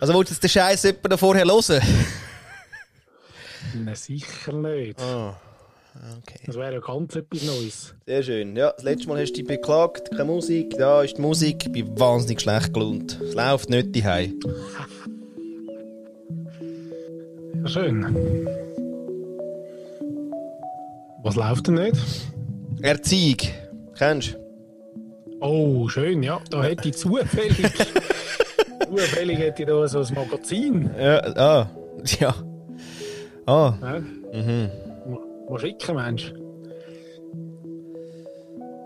Also wolltest du den Scheiß jemand vorher hören? Nein, sicher nicht. Ah, okay. Das wäre ja ganz etwas Neues. Sehr schön. Ja, das letzte Mal hast du dich beklagt, keine Musik. Da ist die Musik. Ich bin wahnsinnig schlecht gelohnt. Es läuft nicht daheim. Ja, schön. Was läuft denn nicht? Erziehung. Kennst du? Oh, schön, ja. Da hätte ich zufällig. zufällig hätte ich da so ein Magazin. Ja, ah. Ja. Ah. Ja. Mhm. Mal schicken, Mensch.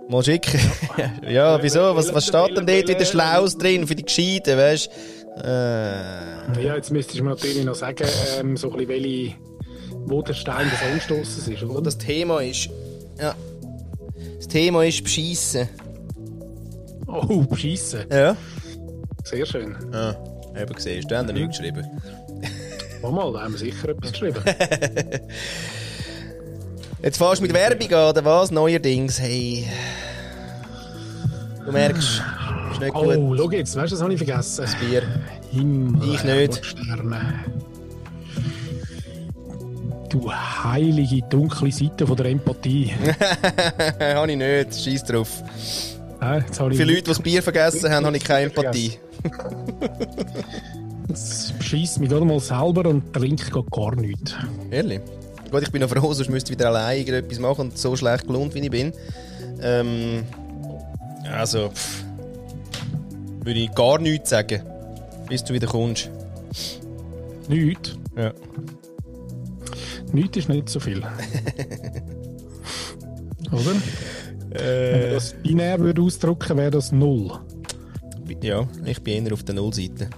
Mal schicken. Ja, wieso? Was, was steht denn dort wieder Schlaues drin für die Gescheiten, weißt du? Äh. Ja, jetzt müsstest du mir natürlich noch sagen, ähm, so ein bisschen, welche, wo der Stein des Anstosses ist, Wo oder? das Thema ist. Ja. Das Thema ist Beschissen. Oh, beschissen. Ja. Sehr schön. Ah, eben gesehen. Du hast da nichts geschrieben. Mal, mal, da haben wir sicher etwas geschrieben. Jetzt fährst du mit Werbung an, oder was? Neuerdings, hey. Du merkst, ist nicht gut. Oh, schau jetzt, weißt du, das habe ich vergessen. Bier. Himmel, Ich nicht. Sterne. Du heilige, dunkle Seite von der Empathie. habe ich nicht. Scheiß drauf. Äh, Für Leute, die das Bier vergessen haben, habe ich keine Empathie. Jetzt schießt mich gerade mal selber und trinke gar- nichts. Ehrlich? Gut, ich bin noch froh, sonst müsste ich wieder allein irgendetwas machen und so schlecht gelohnt, wie ich bin. Ähm, also, pff, würde ich gar nichts sagen, bis du wieder kommst. Nichts? Ja. Nichts ist nicht so viel. Oder? Wenn man das binär würde ausdrücken, wäre das null. Ja, ich bin eher auf der Nullseite.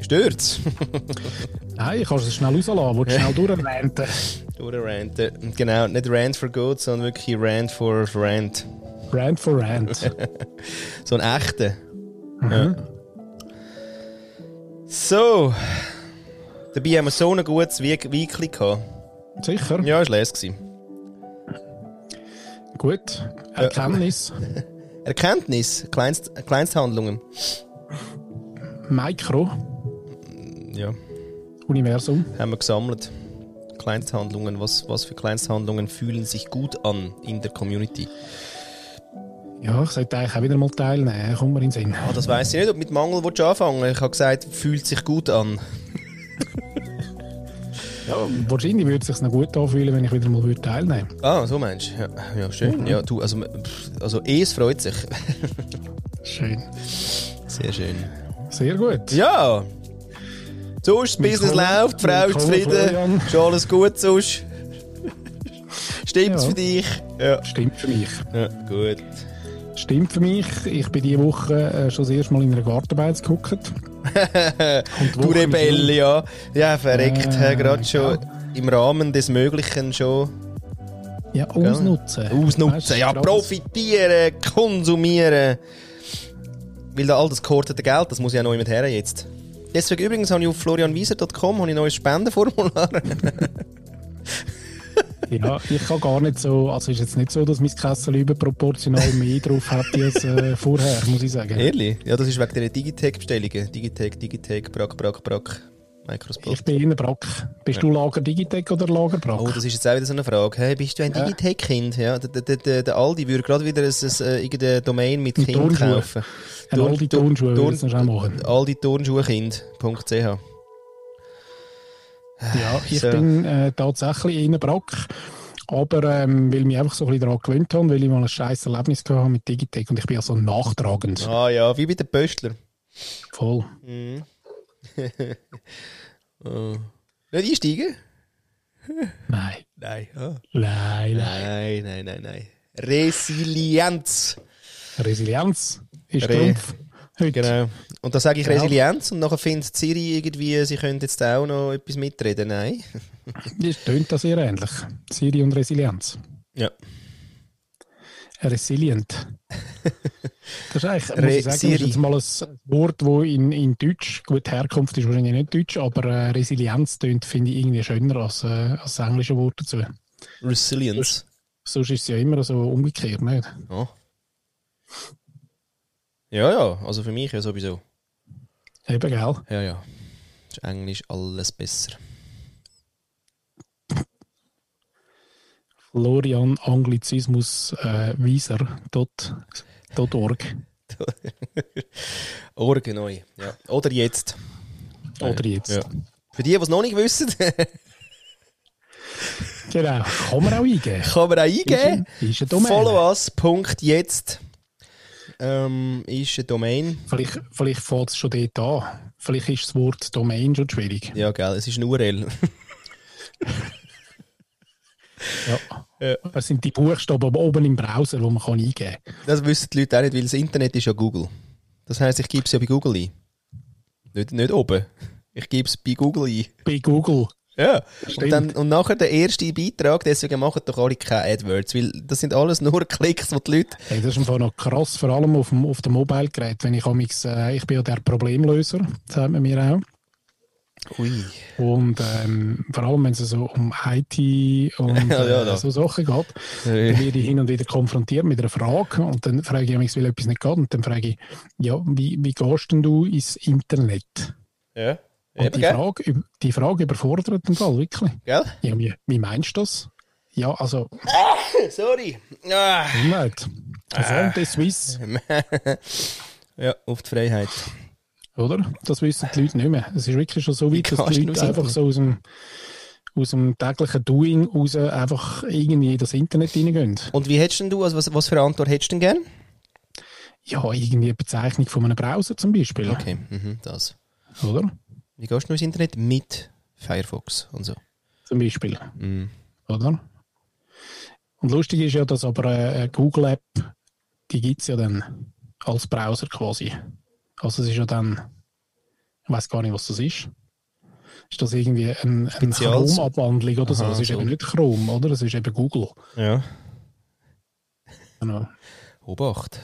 Stört's? Nein, ich kann es schnell rauslassen, willst du schnell durchranten. Durchranten. Genau, nicht Rant for Good, sondern wirklich Rant for Rant. Rant for Rant. So ein echter. Ja. So. Dabei haben wir so ein gutes Week Weekly gehabt. Sicher? Ja, es war gewesen. Gut. Erkenntnis. Erkenntnis, Kleinst, Kleinsthandlungen. Mikro. Ja, Universum. haben wir gesammelt. Kleinsthandlungen, was, was für Kleinsthandlungen fühlen sich gut an in der Community? Ja, ich sollte eigentlich auch wieder mal teilnehmen. Kommt mir in den Sinn. Ah, das weiß ich nicht, ob mit Mangel willst du anfangen. Ich habe gesagt, fühlt sich gut an. Ja, wahrscheinlich würde es sich noch gut anfühlen, wenn ich wieder mal würde teilnehmen würde. Ah, so meinst du? Ja, ja schön. Ja, du, also, also es freut sich. Schön. Sehr schön. Sehr gut. Ja! Sonst, das Business läuft, die Frau ist zufrieden, ist alles gut sonst. Stimmt's Ja. für dich? Ja. Stimmt für mich. ja. Gut. Stimmt für mich. Ich bin diese Woche äh, schon das erste Mal in einer Gartenbeiz geguckt. Du Rebell, ja. Ja, verreckt, Äh, gerade schon ja. im Rahmen des Möglichen schon. Ja, ausnutzen. ausnutzen. Weißt ja, profitieren, konsumieren. Weil da all das gehortete Geld, das muss ja noch jemand her jetzt. Deswegen übrigens habe ich auf florianwieser.com ein neues Spendenformular. Ja, ich kann gar nicht so, also ist jetzt nicht so, dass mein Kessel überproportional mehr drauf hat als äh, vorher, muss ich sagen. Ehrlich? Ja, das ist wegen der Digitec-Bestellungen. Digitec, Digitec, Brack, Brack, Brack. Microsoft. Ich bin in Brack. Bist du Lager Digitec oder Lager Brack? Oh, das ist jetzt auch wieder so eine Frage. Hey, bist du ein Ja. Digitec-Kind? Ja, der, der, der, der Aldi würde gerade wieder ein, ein, äh, irgendeine Domain mit Kind kaufen. Ein Aldi Turnschuhe würde ich noch machen. Aldi-Turnschuhekind.ch Ja, ich So. bin äh, tatsächlich in Brack. Aber ähm, weil ich mich einfach so ein bisschen daran gewöhnt habe, weil ich mal ein scheiß Erlebnis gehabt habe mit Digitec und ich bin ja so nachtragend. Ah ja, wie bei den Pöstler. Voll. Mhm. oh. Nicht einsteigen? Nein. Nein. Ah. Nein, nein. Nein, nein, nein, nein. Resilienz. Resilienz ist Re- Trumpf. Heute. Genau. Und da sage ich Ja. Resilienz und nachher findet Siri irgendwie, sie könnte jetzt auch noch etwas mitreden. Nein. Das tönt da sehr ähnlich. Siri und Resilienz. Ja. Resilient. Das ist eigentlich, muss ich sagen, das ist jetzt mal ein Wort, das in, in Deutsch, gut, Herkunft ist wahrscheinlich nicht Deutsch, aber äh, Resilienz tönt, finde ich, irgendwie schöner als, äh, als das englische Wort dazu. Resilience. Sonst ist es ja immer so umgekehrt, nicht? Ja. Ja, ja, also für mich ja sowieso. Eben, gell? Ja, ja. Ist Englisch alles besser. Florian Anglizismus äh, Wieser dot, dot org. Orge neu. Ja. Oder jetzt. Oder jetzt. Ja. Für die, die es noch nicht wissen, Genau. Kann man auch eingeben. kann man auch eingeben. Ist, ist eine Domain. Follow us. Punkt jetzt. Ähm, ist eine Domain. Vielleicht, vielleicht fängt es schon dort an. Vielleicht ist das Wort Domain schon schwierig. Ja, gell, es ist eine URL. Ja. Ja. Das sind die Buchstaben oben im Browser, die man kann eingeben kann. Das wissen die Leute auch nicht, weil das Internet ist ja Google. Das heisst, ich gebe es ja bei Google ein. Nicht, nicht oben. Ich gebe es bei Google ein. Bei Google. Ja. Und, Stimmt. dann, und nachher der erste Beitrag, deswegen machen doch alle keine AdWords, weil das sind alles nur Klicks, die die Leute... Hey, das ist einfach noch krass, vor allem auf dem, auf dem Mobilgerät. Wenn ich amix, äh, ich bin ja der Problemlöser, sagt man mir auch. Ui. Und ähm, vor allem, wenn es so um IT und Ja, ja, äh, so Sachen geht, dann werde ich hin und wieder konfrontiert mit einer Frage und dann frage ich mich, weil etwas nicht geht und dann frage ich, ja, wie, wie gehst denn du ins Internet? ja. Und Eben, die, gell? Frage, die Frage überfordert den Fall wirklich. Gell? Ja, wie, wie meinst du das? Ja, also, Sorry. Ah. nicht. Von der Swiss, ja, auf die Freiheit. oder? Das wissen die Leute nicht mehr. Es ist wirklich schon so Wie weit, dass die Leute einfach so aus dem, aus dem täglichen Doing raus einfach irgendwie in das Internet reingehen. Und wie hättest du, also was, was für eine Antwort hättest du denn gern? Ja, irgendwie eine Bezeichnung von einem Browser zum Beispiel. Okay, mhm, das. Oder? Wie gehst du ins Internet? Mit Firefox und so. Zum Beispiel. Mhm. Oder? Und lustig ist ja, dass aber eine eine Google-App, die gibt es ja dann als Browser quasi. Also es ist ja dann, ich weiß gar nicht, was das ist. Ist das irgendwie ein, eine? Chrome-Abwandlung oder so? Aha, Es ist so. eben nicht Chrome, oder? Es ist eben Google. Ja. Genau. Obacht.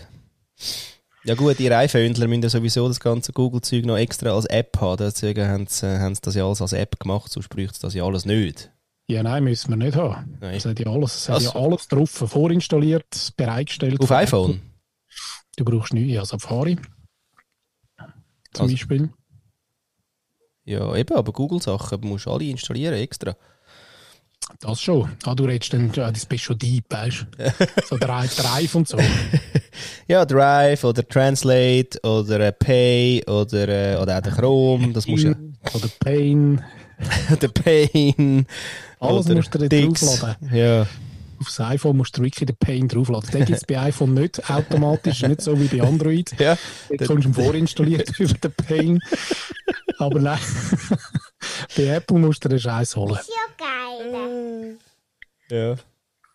Ja gut, die iPhoneler müssen ja sowieso das ganze Google-Zeug noch extra als App haben. Deswegen haben sie, haben sie das ja alles als App gemacht, sonst bräuchte es das ja alles nicht. Ja, nein, müssen wir nicht haben. Nein. Es hat ja alles, es hat Was? ja alles drauf, vorinstalliert, bereitgestellt. Auf iPhone? Du brauchst nichts, ja, Safari. Zum Also- Beispiel. Ja, eben, aber Google-Sachen musst du alle installieren extra. Das schon. Ah, du redest dann, ja, das bist schon deep, weißt du? So Drive, Drive und so. Ja, Drive oder Translate oder äh, Pay oder, äh, oder auch der Chrome, das musst du Oder Pain. der Pain. Alles oder musst du draufladen. Ja. Aufs iPhone musst du wirklich den Pain draufladen. Den gibt es bei iPhone nicht automatisch, nicht so wie bei Android. ja. Jetzt kommst du vorinstalliert über den Pain. Aber nein, bei Apple musst du den Scheiß holen. Ja.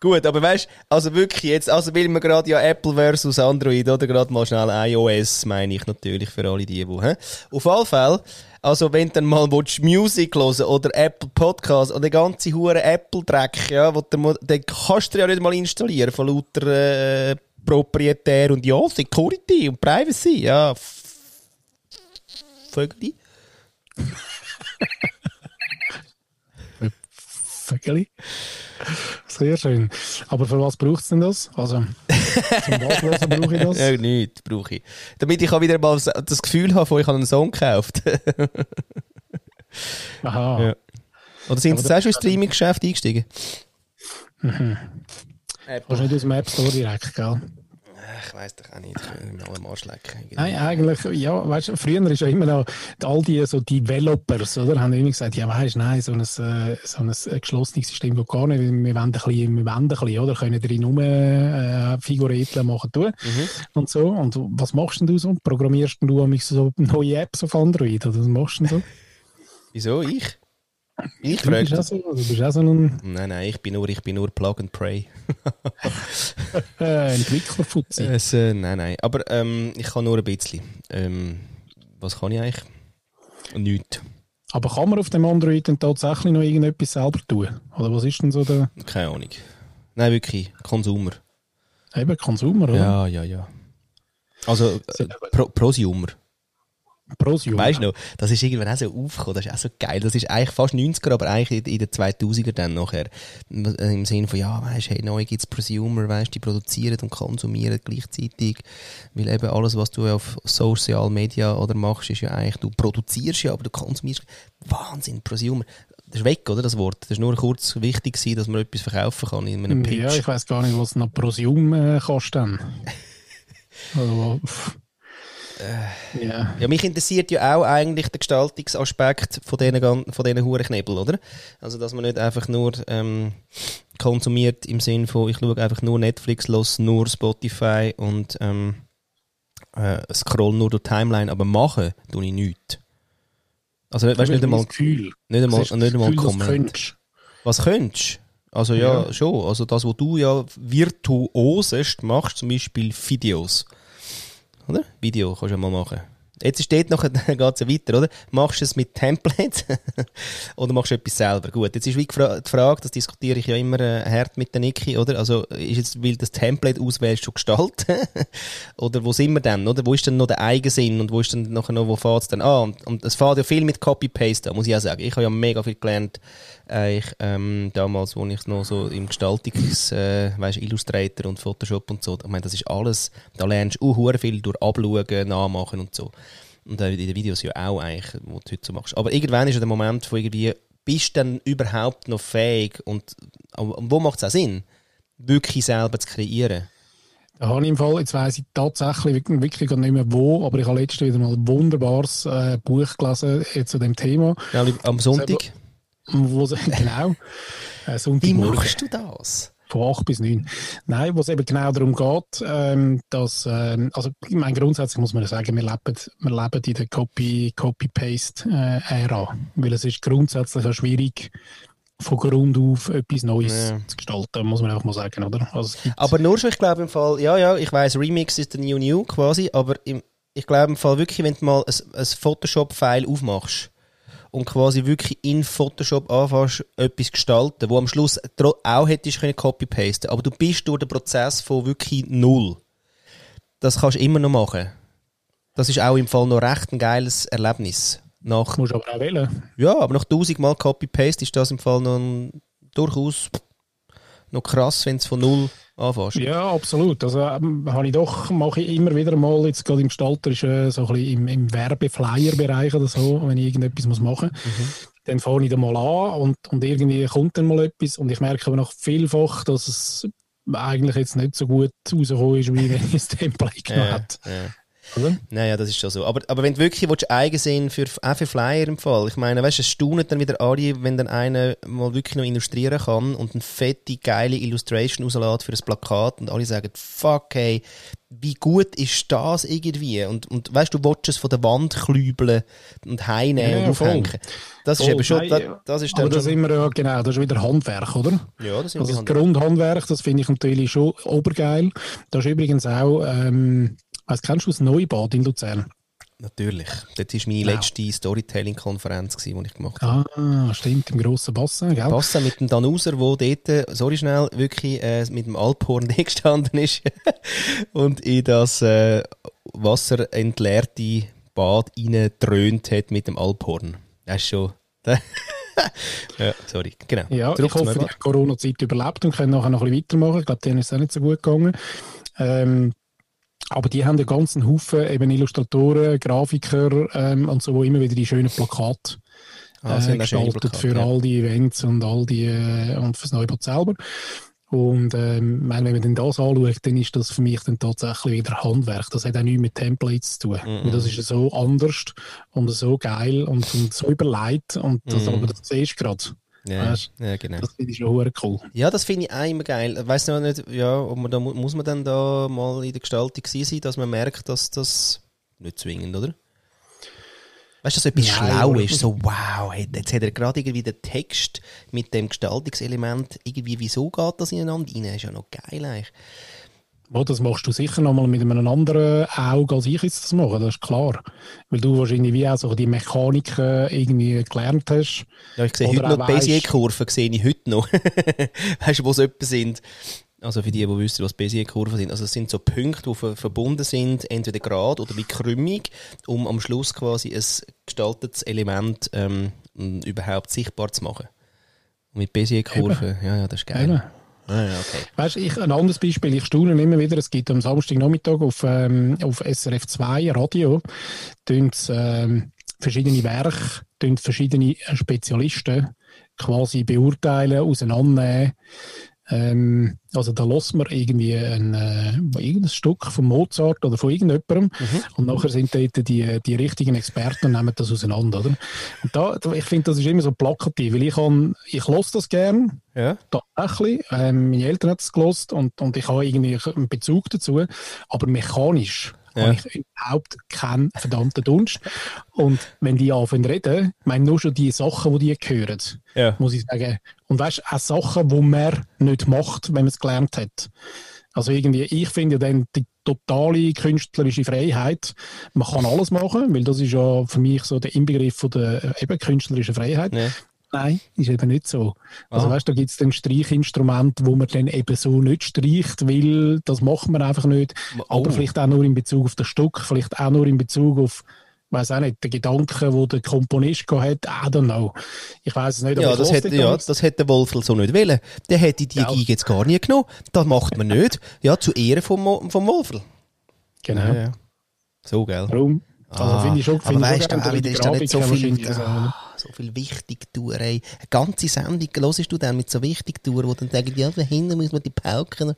Gut, aber weißt also wirklich jetzt, also will man gerade ja Apple versus Android oder gerade mal schnell iOS, meine ich natürlich für alle die, die, hä? Auf alle Fälle, also wenn du dann mal willst, Music hören oder Apple Podcast oder den ganze hure Apple-Dreck, ja, wo du, mo- den kannst du ja nicht mal installieren von lauter äh, Proprietär und ja, Security und Privacy, ja. F- Vögel. Sehr schön. Aber für was braucht es denn das? Also, zum was hören brauche ich das? Ja, nichts brauche ich. Damit ich auch wieder mal das Gefühl habe, ich habe einen Song gekauft. Aha. Ja. Oder sind Sie auch schon ins Streaming-Geschäft eingestiegen? Kannst du nicht aus dem App Store direkt, gell? Ich weiß doch auch nicht. Ich will mir alle am Arsch lecken. Nein, eigentlich, ja, weißt du, früher ist ja immer noch, all die so Developers, oder, haben immer gesagt, ja, weißt du, nein, so ein, äh, so ein äh, geschlossenes System geht gar nicht, wir wollen ein bisschen, wir wollen ein bisschen, oder, können drin rum, äh, Figuretten machen, tun, Mhm. und so, und was machst denn du so? Programmierst du so neue Apps auf Android, oder was machst du denn so? Wieso? Ich? Ich Du frage. auch so, du bist auch so ein Nein, nein, ich bin nur, ich bin nur Plug and Pray. äh, Entwicklerfutzi. Es, äh, nein, nein. Aber ähm, ich kann nur ein bisschen. Ähm, was kann ich eigentlich? Nichts. Aber kann man auf dem Android dann tatsächlich noch irgendetwas selber tun? Oder was ist denn so der, Keine Ahnung. Nein, wirklich. Konsumer. eben, Consumer, oder? Ja, ja, ja. Also, äh, Pro Prosumer. Prosumer. Weißt du noch, das ist irgendwann auch so aufgekommen, das ist auch so geil. Das ist eigentlich fast 90er, aber eigentlich in den 2000er dann nachher. Im Sinne von, ja, weißt du, hey, neu gibt's Prosumer, weißt du, die produzieren und konsumieren gleichzeitig. Weil eben alles, was du auf Social Media oder machst, ist ja eigentlich, du produzierst ja, aber du konsumierst. Wahnsinn, Prosumer. Das ist weg, oder, das Wort? Das ist nur kurz wichtig gewesen, dass man etwas verkaufen kann in einem Pitch. Ja, ich weiß gar nicht, was noch Prosum äh, kostet. also, äh, yeah. Ja, mich interessiert ja auch eigentlich der Gestaltungsaspekt von diesen, von diesen Hurenknebel, oder? Also, dass man nicht einfach nur ähm, konsumiert im Sinne von, ich schaue einfach nur Netflix los, nur Spotify und ähm, äh, scroll nur durch die Timeline, aber machen tue ich nichts. Also, weißt du, nicht einmal, Gefühl. nicht einmal, nicht einmal Gefühl, Comment. könntest. Was könntest Also ja, Ja. schon. Also das, was du ja virtuosest machst, zum Beispiel Videos. Oder? Video kannst du ja mal machen. Jetzt dort noch, geht's ja weiter, oder? Machst du es mit Templates oder machst du etwas selber? Gut, jetzt ist wie die Frage, das diskutiere ich ja immer äh, hart mit der Niki, oder? Also ist jetzt, weil das Template auswählst, schon gestalten? oder wo sind wir denn, oder? Wo ist denn noch der Eigensinn und wo ist denn noch, wo fährt's denn an? Und, und es fährt ja viel mit Copy-Paste muss ich auch sagen. Ich habe ja mega viel gelernt, äh, ich, ähm, damals, wo ich noch so im Gestaltungs, äh, weißt, Illustrator und Photoshop und so, ich meine, das ist alles, da lernst du auch viel durch Abschauen, Nachmachen und so. Und in den Videos ja auch eigentlich, was du heute so machst. Aber irgendwann ist ja der Moment, wo irgendwie, bist du dann überhaupt noch fähig und, und wo macht es auch Sinn, wirklich selber zu kreieren? Da habe ich im Fall, jetzt weiss ich tatsächlich wirklich, wirklich gar nicht mehr wo, aber ich habe letztens wieder mal ein wunderbares äh, Buch gelesen äh, zu dem Thema. Ja, am Sonntag. Wo es, genau, äh, Wie Sonntagmorgen. machst du das? Von 8 bis 9. Nein, wo es eben genau darum geht, ähm, dass, ähm, also ich meine, grundsätzlich muss man ja sagen, wir leben, wir leben in der Copy- Copy-Paste-Ära. weil es ist grundsätzlich auch schwierig, von Grund auf etwas Neues Ja. zu gestalten, muss man auch mal sagen, oder? Also Aber nur schon, ich glaube im Fall, ja, ja, ich weiß, Remix ist der New New quasi, aber im, ich glaube im Fall wirklich, wenn du mal ein, ein Photoshop-File aufmachst und quasi wirklich in Photoshop anfängst, etwas gestalten, wo am Schluss auch hättest können copy-pasten, aber du bist durch den Prozess von wirklich null. Das kannst du immer noch machen. Das ist auch im Fall noch recht ein geiles Erlebnis. Nach, musst du aber auch wählen. ja, aber nach tausendmal Copy-Paste ist das im Fall noch ein, durchaus noch krass, wenn du von null anfängst. Ja, absolut. Also ähm, habe ich doch, mache ich immer wieder mal, jetzt gerade im Gestalterischen, so ein bisschen im, im Werbeflyer-Bereich oder so, wenn ich irgendetwas muss machen muss. Dann fange ich da mal an und, und irgendwie kommt dann mal etwas und ich merke aber noch vielfach, dass es eigentlich jetzt nicht so gut rausgekommen ist, wie wenn ich das Template genommen Ja, hätte. ja. Oder? Naja, das ist schon so. Aber, aber wenn du wirklich willst, eigen sein für, auch für Flyer im Fall, ich meine, weißt du, es staunet dann wieder alle, wenn dann einer mal wirklich noch illustrieren kann und eine fette, geile Illustration rauslässt für ein Plakat und alle sagen, fuck, hey, wie gut ist das irgendwie? Und, und weißt du, du willst es von der Wand klübeln und heimnehmen Ja, und aufhängen. voll. Das ist Voll. eben schon, Nein, das, ja. das ist Aber da sind wir ja, genau, das ist wieder Handwerk, oder? ja, das sind Also das Grundhandwerk, das finde ich natürlich schon obergeil. Da ist übrigens auch, ähm, weiss, kennst du das Neubad in Luzern? Natürlich. Das war meine Ja. letzte Storytelling-Konferenz, die ich gemacht habe. Ah, stimmt, im grossen Bassin, gell? Passa mit dem Danuser, der dort, äh, sorry schnell, wirklich äh, mit dem Alphorn gestanden ist und in das äh, wasserentleerte Bad reingedröhnt hat mit dem Alphorn. Das ist schon... ja, sorry, genau. Ja, Zurück ich hoffe, die Corona-Zeit überlebt und können nachher noch ein bisschen weitermachen. Ich glaube, denen ist es auch nicht so gut gegangen. Ähm, aber die haben einen ganzen Haufen eben Illustratoren, Grafiker ähm, und so, wo immer wieder die schönen Plakate Ah, äh, schöne gestaltet Plakate, für ja. all die Events und all die äh, und fürs Neubad selber. Und ähm, wenn man das anschaut, dann ist das für mich dann tatsächlich wieder Handwerk. Das hat auch nichts mit Templates zu tun. Mhm. Weil Das ist so anders und so geil und, und so überlegt. Und das, Mhm. aber das siehst du gerade. Ja, Weißt ja, genau. Das finde ich schon cool. Ja, das finde ich auch immer geil. Ich weiss noch nicht, ja, ob man da, mu- muss man dann da mal in der Gestaltung sein, dass man merkt, dass das nicht zwingend, oder? Weißt du, dass so etwas Nein, schlau ist, so wow, jetzt hat er gerade irgendwie den Text mit dem Gestaltungselement, irgendwie, wieso geht das ineinander rein? Ist ja noch geil eigentlich. Ja, das machst du sicher nochmal mit einem anderen Auge, als ich jetzt das mache, das ist klar. Weil du wahrscheinlich wie auch so die Mechanik irgendwie gelernt hast. Ja, ich sehe heute noch die Bézier-Kurven, sehe ich heute noch. weißt du, wo sie etwa sind. Also für die, die wissen, was Bézier-Kurven sind. Also es sind so Punkte, die ver verbunden sind, entweder gerade oder wie krümmig, um am Schluss quasi ein gestaltetes Element ähm, überhaupt sichtbar zu machen. Und mit Bézier-Kurven, ja, ja, das ist geil. Eben. Ah, okay. Weißt, ich, ein anderes Beispiel, ich staune immer wieder, es gibt am Samstagnachmittag auf, ähm, auf SRF 2 Radio, ähm, verschiedene Werke, verschiedene Spezialisten quasi beurteilen, auseinandernehmen. Ähm, also da lässt man irgendwie ein, äh, irgendein Stück von Mozart oder von irgendjemandem und nachher sind dort die, die richtigen Experten und nehmen das auseinander, oder? Und da, ich finde, das ist immer so plakativ, weil ich, kann, ich los das gern, Ja. tatsächlich. Ähm, meine Eltern haben es gelost und, und ich habe irgendwie einen Bezug dazu. Aber mechanisch Ja. habe ich überhaupt keinen verdammten Dunst. Und wenn die anfangen reden, ich meine nur schon die Sachen, die die hören, Ja. muss ich sagen. Und weißt auch Sachen, die man nicht macht, wenn man es gelernt hat. Also irgendwie, ich finde ja dann die totale künstlerische Freiheit. Man kann alles machen, weil das ist ja für mich so der Inbegriff von der äh, eben künstlerischen Freiheit. Ja. Nein, ist eben nicht so. Also Aha. weißt, da gibt es dann Streichinstrumente, wo man dann eben so nicht streicht, weil das macht man einfach nicht. Oh. Aber vielleicht auch nur in Bezug auf das Stück, vielleicht auch nur in Bezug auf, weiß auch nicht, den Gedanken, wo der Komponist gehabt hat. I don't know. Ich weiß es nicht. Ja, das hätte, den ja, das hätte der Wolfel so nicht wollen. Der hätte die Ja. Geige jetzt gar nie genommen. Das macht man nicht. Ja, zu Ehren vom, vom Wolfel. Genau. Ja, ja. So, gell? Warum? Also finde ich schon, aber weißt schon du, auch wieder ist da nicht so viel, oder? ah, so viel Wichtigtuerei. Eine ganze Sendung, hörst du dann mit so Wichtigtouren, wo dann sagen, ja, da hinten muss man die Pauken.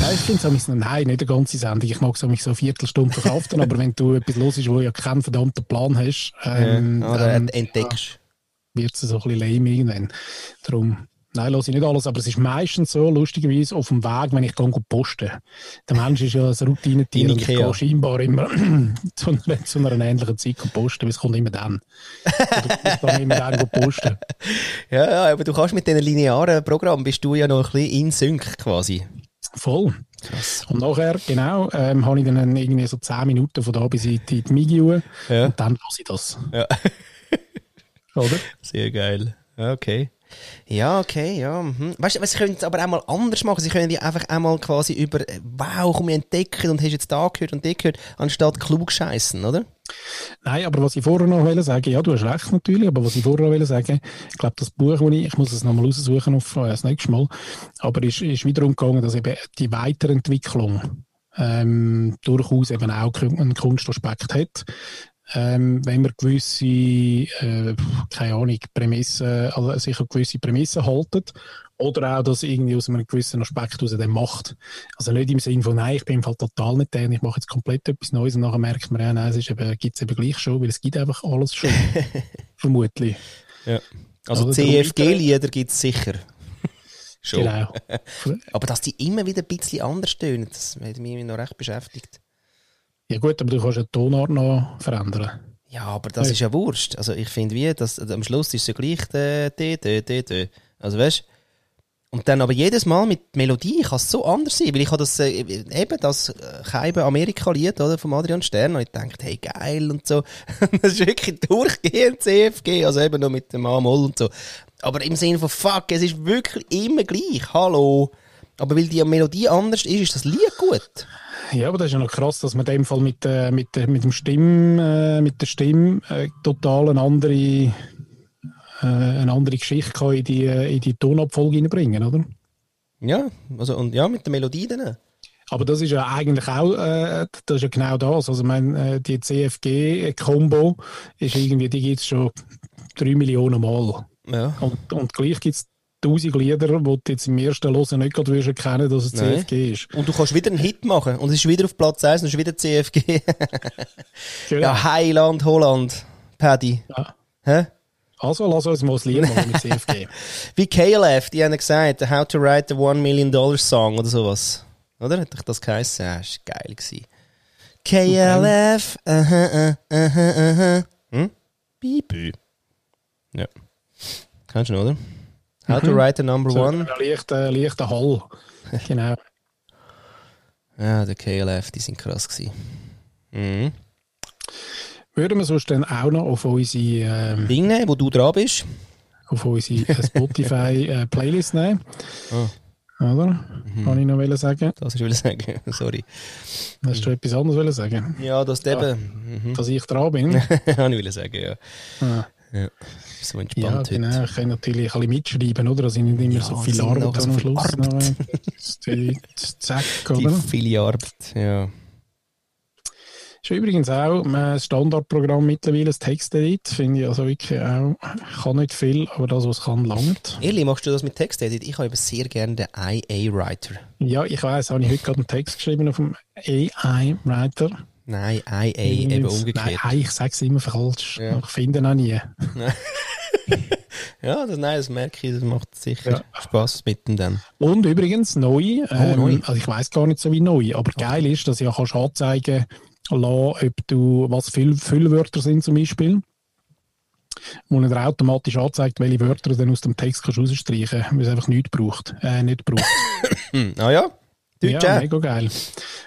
Ja, ich finde es nein, nicht eine ganze Sendung. Ich mag es mich so eine Viertelstunde verkaufen, aber wenn du etwas los ist, wo ja keinen verdammten Plan hast, ähm, oder dann entdeckst. wird es so ein bisschen lame irgendwann. Darum, nein, lasse ich nicht alles, aber es ist meistens so, lustigerweise, auf dem Weg, wenn ich gehe posten. Der Mensch ist ja ein Routinetier In und ich gehe scheinbar immer zu einer, zu einer ähnlichen Zeit posten, weil es kommt immer dann. Oder ich kann immer dann posten. Ja, ja, aber du kannst mit diesen linearen Programmen, bist du ja noch ein bisschen in Sync quasi. Voll. Krass. Und nachher, genau, ähm, habe ich dann irgendwie so 10 Minuten von da bis in die Migi Ja. und dann lasse ich das. Ja. Oder? Sehr geil. Okay. Ja, okay, ja. Mhm. Weißt du, sie können es aber auch mal anders machen. Sie können ja einfach einmal quasi über, äh, wow, komm, entdecken und hast jetzt da gehört und da gehört, anstatt klug scheißen, oder? Nein, aber was ich vorher noch wollte sagen, ja, du hast recht natürlich, aber was ich vorher noch wollte sagen, ich glaube, das Buch, das ich, ich muss es nochmal raussuchen auf äh, das nächste Mal, aber ist, ist wiederum gegangen, dass eben die Weiterentwicklung ähm, durchaus eben auch einen Kunstaspekt hat. Ähm, wenn man gewisse, äh, keine Ahnung, Prämissen, also sich an gewisse Prämissen haltet, oder auch das irgendwie aus einem gewissen Aspekt heraus dann macht. Also nicht im Sinne von, nein, ich bin im Fall total nicht der, ich mache jetzt komplett etwas Neues und nachher merkt man, ja, nein, es gibt es eben gleich schon, weil es gibt einfach alles schon. Vermutlich. Ja. Also Also CFG-Lieder gibt es sicher. Schon. Genau. Aber dass die immer wieder ein bisschen anders tönen, das hat mich noch recht beschäftigt. Ja gut, aber du kannst ja die Tonart noch verändern. Ja, aber das Ja. ist ja Wurscht. Also ich finde wie, dass, also am Schluss ist es ja gleich der, der, der, der, der. Also weißt und dann aber jedes Mal mit Melodie kann es so anders sein, weil ich habe das, äh, eben das äh, Keibe Amerika-Lied, oder, von Adrian Stern, und ich dachte, hey, geil und so. das ist wirklich durchgehend CFG, also eben noch mit dem A-Moll und so. Aber im Sinne von, fuck, es ist wirklich immer gleich, hallo. Aber weil die Melodie anders ist, ist das Lied gut. Ja, aber das ist ja noch krass, dass man in dem Fall mit, äh, mit, der- mit dem Stimm, äh, mit der Stimme äh, total eine andere, äh, eine andere Geschichte kann in die, in die Tonabfolge hineinbringen, oder? Ja, also, und ja, mit der Melodie dann. Aber das ist ja eigentlich auch, äh, das ist ja genau das. Also, ich meine, äh, die CFG-Kombo ist irgendwie, die gibt es schon drei Millionen Mal. Ja. Und, und gleich gibt es tausend Lieder, wo du jetzt im ersten Hören nicht gerade würdest erkennen dass es Nein. CFG ist. Und du kannst wieder einen Hit machen. Und es ist wieder auf Platz 1 und es ist wieder CFG. Genau. ja, Heiland, Holland, Paddy. Ja. Hä? Also, lass uns mal ein Lied machen mit CFG. Wie KLF, die haben gesagt, How to Write a One Million Dollar Song oder sowas. Oder? Hat dich das geheißen? Ja, ist geil gewesen. KLF, aha, aha, aha, aha. Hm? Bibü. Ja. Kennst du noch, oder? How to Write a Number So, One. ein leichter, leichter Hall. Genau. Ja, der KLF, die sind krass gewesen. Mhm. Würden wir sonst dann auch noch auf unsere, ähm, Ding nehmen, wo du dran bist. auf unsere äh, Spotify-Playlist nehmen? Ah. oder? Mhm. Kann ich noch sagen. Das will ich sagen. Sorry. Hast du etwas anderes wollen sagen? Ja, das eben. Mhm. Dass ich dran bin? Kann ich will sagen, ja. Ah. ja. So Ja, entspannt heute. genau. Ich kann natürlich ein bisschen mitschreiben, oder? Dass ich nicht immer Ja, so viel Arbeit am Schluss Arbeit. Zack, Die oder? viele Arbeit. Ja. Ist übrigens auch ein Standardprogramm mittlerweile, das Textedit. Finde ich also wirklich auch, kann nicht viel, aber das, was kann, langt. Eli, machst du das mit Textedit? Ich habe eben sehr gerne den IA-Writer. Ja, ich weiß, habe ich heute gerade einen Text geschrieben auf dem AI-Writer. Nein, IA, eben umgekehrt. Nein, ich sage es immer falsch. Ja. Ich finde auch nie. Ja, das, nein, das merke ich, das macht sicher Ja. Spaß mit dem dann. Und übrigens neu, ähm, neu. also ich weiß gar nicht so wie neu, aber geil ist, dass du ja kannst anzeigen lassen, ob du, was Füll Füllwörter sind zum Beispiel. Wo er automatisch anzeigt, welche Wörter du dann aus dem Text kannst rausstreichen kannst, weil es einfach nichts braucht. Äh, nicht braucht. Ah ja? Deutsch ja, mega geil.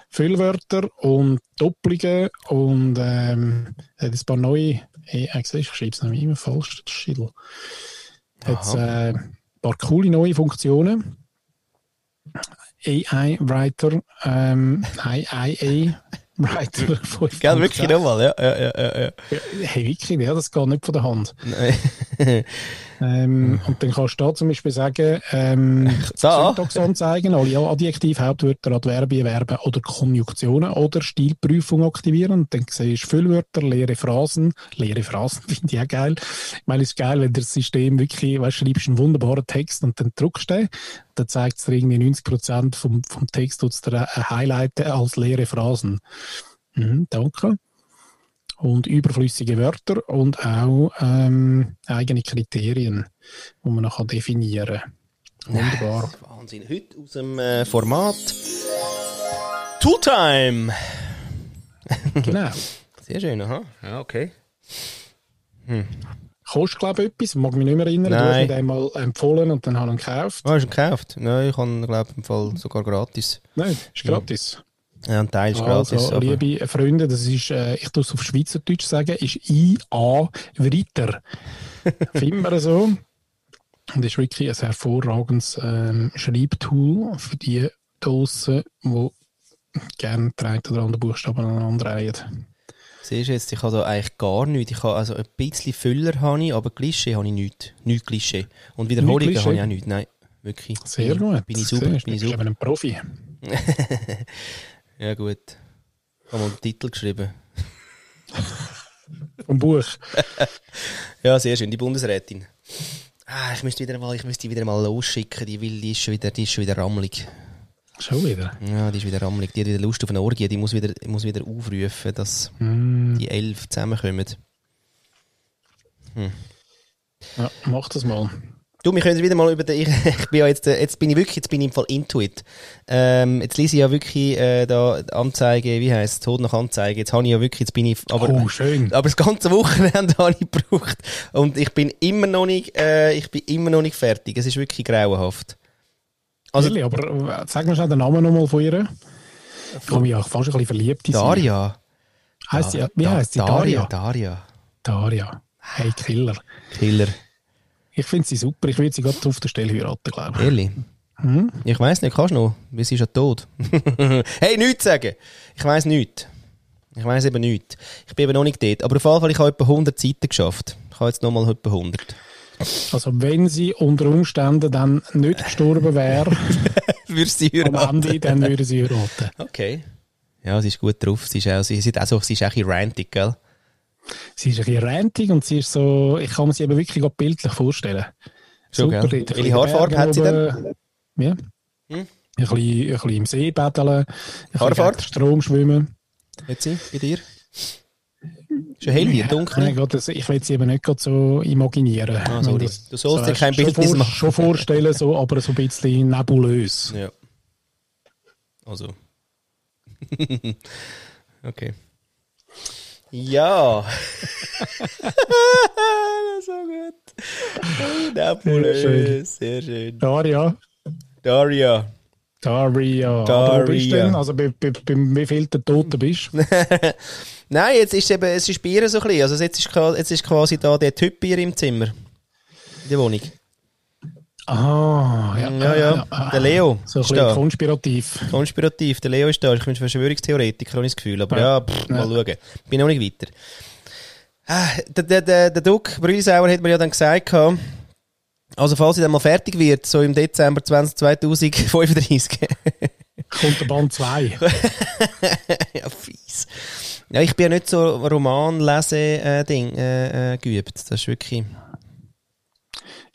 Füllwörter und Doppelungen und ähm, hat ein paar neue, hey, äh, siehst du, ich schreibe es nämlich immer falsch, das Schiedel. Hat äh, ein paar coole neue Funktionen. AI-Writer, ähm, nein, IA-Writer. Gell, wirklich nochmal, ja, ja, ja, ja. Hey, wirklich, ja, das geht nicht von der Hand. Nein. Ähm, und dann kannst du da zum Beispiel sagen, ähm, Da? Syntax anzeigen, alle Adjektiv, Hauptwörter, Adverbien, Verben oder Konjunktionen oder Stilprüfung aktivieren. Und dann siehst du Füllwörter, leere Phrasen. Leere Phrasen finde ich auch geil. Ich meine, es ist geil, wenn das System wirklich, weißt, du, schreibst einen wunderbaren Text und dann druckst du den. Dann zeigt es dir irgendwie 90% vom, vom Text, tut's dir äh, highlighten als leere Phrasen. Mhm, danke und überflüssige Wörter und auch ähm, eigene Kriterien, die man noch definieren kann. Wunderbar. Wahnsinn. Heute aus dem äh, Format Tooltime. genau. Sehr schön, aha. Ja, okay. Kostet, glaube ich, etwas. Mag mich nicht mehr erinnern. Du hast Nein. mir den mal empfohlen und dann habe ich ihn gekauft. Ah, hast du ihn gekauft? Nein, ich habe glaube im Fall sogar gratis. Nein, ist gratis. Ja, ein Teil ist gratis. Also, aber- liebe Freunde, das ist, äh, ich tue es auf Schweizerdeutsch sagen, ist IA Writer. Finden wir so. Und das ist wirklich ein hervorragendes ähm, Schreibtool für die draussen, die gerne einen oder anderen Buchstaben aneinander reihen. Siehst du jetzt, ich habe da eigentlich gar nichts. Ich habe also ein bisschen Füller habe ich, aber Klischee habe ich nichts. Nichts Klischee. Und Wiederholungen Klischee? habe ich auch nichts. Nein, wirklich. Sehr bin, gut. Bin ich super, Siehst, bin ich super. eben ein Profi. Ja gut. Ich habe mal den Titel geschrieben. Vom Buch. Ja, sehr schön. Die Bundesrätin. Ah, ich müsste wieder mal, ich müsste die wieder mal losschicken. Die will, die ist schon wieder, die ist schon wieder rammelig. Schon wieder. Ja, die ist wieder rammelig. Die hat wieder Lust auf eine Orgie. Die muss wieder, muss wieder aufrufen, dass Mm, die elf zusammenkommen. ja, mach das mal. Du, wir können wieder mal über den, ich, ich bin ja jetzt, äh, jetzt bin ich wirklich, jetzt bin ich im Fall into it. Ähm, jetzt lese ich ja wirklich, äh, da Anzeige, wie heisst es, Tod nach Anzeige. Jetzt habe ich ja wirklich, jetzt bin ich, aber, oh, schön. aber das ganze Wochenende habe ich gebraucht. Und ich bin immer noch nicht, äh, ich bin immer noch nicht fertig. Es ist wirklich grauenhaft. Also, Ehrlich, aber äh, sag mir schnell den Namen nochmal von ihr. Ich komme ja fast ein bisschen verliebt. Daria. Heisst sie, wie heißt sie? Daria. Daria. Daria. Daria. Hey, Killer. Killer. Ich finde sie super. Ich würde sie gerade auf der Stelle heiraten, glaube ich. Ehrlich. Hm? Ich weiss nicht, kannst du noch? Wir sind schon tot. hey, nichts sagen! Ich weiss nichts. Ich weiss eben nichts. Ich bin eben noch nicht dort. Aber auf jeden Fall, ich habe etwa 100 Seiten geschafft. Ich habe jetzt nochmal etwa 100. Also, wenn sie unter Umständen dann nicht gestorben wäre, sie am Ende, dann würde sie heiraten. Okay. Ja, sie ist gut drauf. Sie ist auch, sie ist auch, so, sie ist auch ein bisschen rantig, gell? Sie ist ein bisschen rantig und sie ist so, ich kann mir sie eben wirklich bildlich vorstellen. Schon, gell? dort. Welche Haarfarbe hat sie oben. Ja. Hm? Ein, bisschen, ein bisschen im See bisschen Haarfarbe? Strom schwimmen. Jetzt sie, bei dir? Ist ja hell hier, Ja, dunkel. nein, Gott, ich will sie eben nicht so imaginieren. Ah, sorry. Du sollst dir hast kein schon Bildnis vor- machen. Schon vorstellen, so, aber so ein bisschen nebulös. Ja. Also. okay. Ja. so gut. Oh, Nebulös. Sehr schön. Daria. Daria. Daria. Daria. Aber wo bist du denn? Also bei, bei, bei wie viel der Toten bist Nein, jetzt ist eben, es ist bei ihr so ein bisschen. Also jetzt ist, jetzt ist quasi da der Typ bei ihr im Zimmer. In der Wohnung. Ah, ja. Ja, ja. Der Leo So ein bisschen da. konspirativ. Konspirativ. Der Leo ist da. Ich bin Verschwörungstheoretiker, habe ich das Gefühl. Aber ja, Ja. pff, Ja. mal schauen. Bin noch nicht weiter. Ah, der, der, der, der Duck Brülisauer hat mir ja dann gesagt, also falls ich dann mal fertig wird, so im Dezember 20, 2035. Kommt der Band 2. ja, fies. Ja, ich bin ja nicht so Roman-Lese-Ding äh, äh, geübt. Das ist wirklich...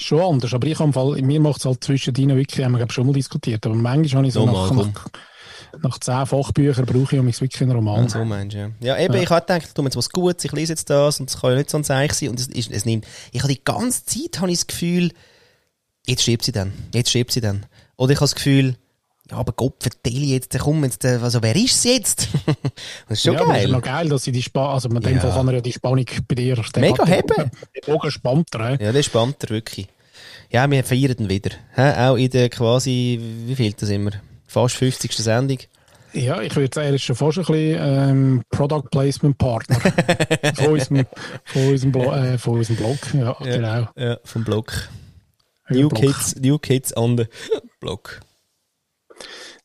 Schon anders, aber ich habe Fall, mir macht es halt zwischendrin wirklich, haben wir glaub, schon mal diskutiert, aber manchmal habe ich so Nochmal, nach, nach, nach zehn Fachbüchern brauche ich mich wirklich einen Roman. Ah, so meinst ja. Ja, eben, Ja. ich habe gedacht, ich tue jetzt was Gutes, ich lese jetzt das und es kann ja nicht so ein Zeichen sein. Und es, ist, es nimmt, ich habe die ganze Zeit habe ich das Gefühl, jetzt schreibt sie dann, jetzt schreibt sie dann. Oder ich habe das Gefühl, ja, aber Gott, vertell jetzt, komm, jetzt, äh, also wer ist sie jetzt? das ist schon ja, es geil. ist noch geil, dass sie die Spannung, also dem Ja. Fall kann er ja die Spannung bei dir. der Mega heben. Den Bogen spannt er? Ja, das ist spannender, wirklich. Ja, wir feiern ihn wieder. Hä? Auch in der quasi, wie viel das immer? Fast 50. Sendung. Ja, ich würde sagen, er ist schon fast ein bisschen ähm, Product Placement Partner von, unserem, von, unserem Blo äh, von unserem Blog. Ja, genau. Ja, vom Blog. Ja, New Blog. Kids, New Kids on the Blog.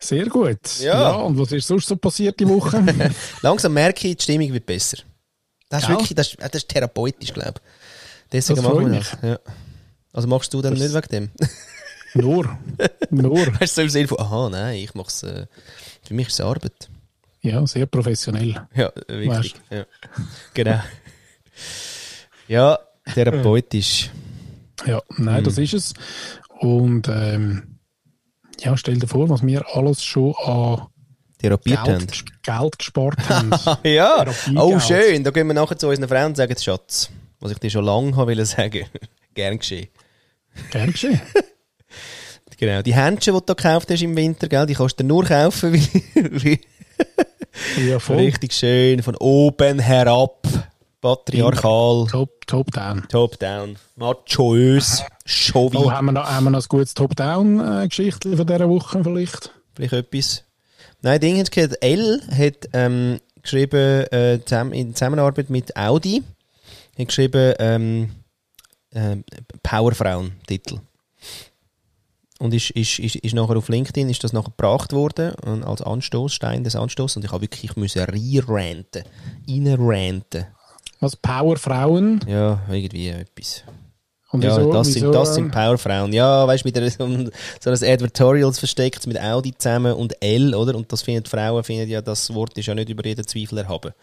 Sehr gut. Ja. und was ist sonst so passiert die Woche? Langsam merke ich, die Stimmung wird besser. Das ist Ja. wirklich, das ist, das ist therapeutisch, glaube ich. Deswegen Das machen wir das. Ja. Also machst du dann Das- nicht wegen dem? nur. Nur. Weißt du, so im Sinne von, aha, nein, ich mach's, äh, für mich ist es Arbeit. Ja, sehr professionell. Ja, wichtig. Ja. Genau. ja, therapeutisch. Ja, nein, Mhm. das ist es. Und ähm, ja, stell dir vor, was wir alles schon an Therapiert. Geld, Geld gespart haben. ja, oh schön. Da gehen wir nachher zu unseren Frauen und sagen, Schatz, was ich dir schon lange habe wollen sagen. Gern geschehen. Gern geschehen. Genau. Die Händchen, die du da gekauft hast im Winter, gell, die kannst du nur kaufen, weil, weil Ja, voll. richtig schön von oben herab, patriarchal, Top, top down. top down, machoös, Chauvi, Oh, haben wir noch, haben wir noch ein gutes Top-Down-Geschichte von dieser Woche vielleicht? vielleicht etwas. Nein, Ding hat gehört, L hat ähm, geschrieben, äh, in Zusammenarbeit mit Audi, hat geschrieben, ähm, ähm, Powerfrauen-Titel. Und ist, ist, ist, ist nachher auf LinkedIn ist das nachher gebracht worden und als Anstoß, Stein des Anstoßes. Und ich habe wirklich ich müssen reinranten, reinranten. Was Power-Frauen? Ja, irgendwie etwas. Und Ja, wieso, das, wieso, sind, das ähm, sind Powerfrauen. Ja, weißt du, mit einer- so, ein- so ein Advertorials versteckt mit Audi zusammen und L, oder? Und das finden die Frauen, finden ja, das Wort ist ja nicht über jeden Zweifel erhaben.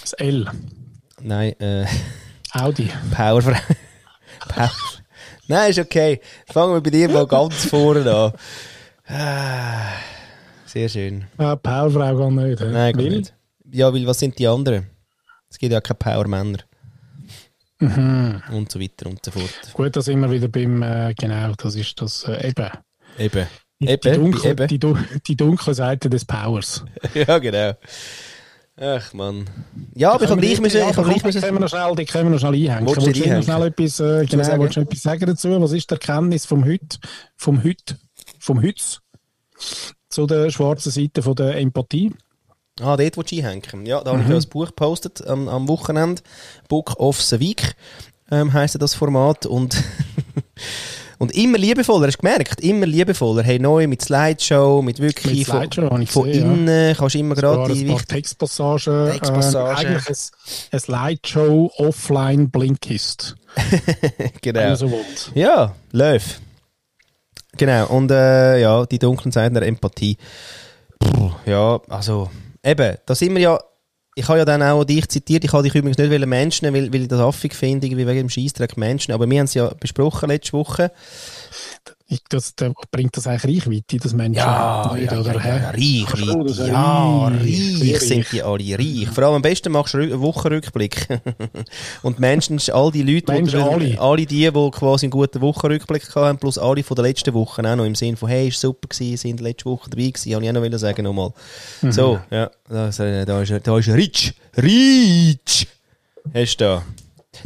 Das L. Nein, äh, Audi. Powerfrau. Power. Nein, ist okay. Fangen wir bei dir mal ganz vorne an. Ah, Sehr schön. Ja, Powerfrau gar nicht. Nein, gut nicht. Ja, weil was sind die anderen? Es gibt ja keine Power-Männer. Mhm. Und so weiter und so fort. Gut, da sind wir wieder beim, äh, genau, das ist das äh, eben. Eben. Die, Eben, dunkle, eben. Die, die dunkle Seite des Powers. Ja, genau. Ach, Mann. Ja, aber ich habe gleich müssen... Ich gleich die müssen können wir noch schnell, die können wir noch schnell einhängen. Willst du Willst du noch schnell etwas, äh, genau, sagen? willst du etwas sagen dazu? Was ist die Erkenntnis vom Hüt, vom Hüt, vom Hütz zu der schwarzen Seite von der Empathie? Ah, dort willst du einhängen. Ja, da habe ich Mhm. ja ein Buch gepostet am, am Wochenende. Book of the Week ähm, heisst das Format. Und, und immer liebevoller, hast du gemerkt? Immer liebevoller. Hey, neu mit Slideshow, mit wirklich Mit Slideshow, ich von gesehen, ja. innen kannst du immer gerade die wichtigen... Textpassagen. Textpassagen. Ähm, eigentlich ein, Slideshow offline Blinkist. Genau. so. Ja, Löw. Genau, und äh, ja, die dunklen Seiten der Empathie. Puh, ja, also, eben, da sind wir ja, ich habe ja dann auch dich zitiert, ich habe dich übrigens nicht Menschen, weil, weil ich das affig finde, irgendwie wegen dem Scheissdreck Menschen, aber wir haben es ja besprochen letzte Woche. Ich, das, der, bringt das eigentlich Reichweite, das Menschen? Ja, nicht, ja, oder, ja, ja, reich, Oh, ja, reich, reich sind die alle, reich. Vor allem am besten machst du einen Wochenrückblick. Und Menschen, all die Leute, Menschen, die, alle. alle die, die quasi einen guten Wochenrückblick haben, plus alle von der letzten Woche auch noch im Sinn von, hey, ist super gewesen, sind letzte Woche dabei gewesen, habe ich auch noch wollen sagen nochmal. Mhm. So, ja, das, äh, da ist, da ist Rich, Rich, hast du da.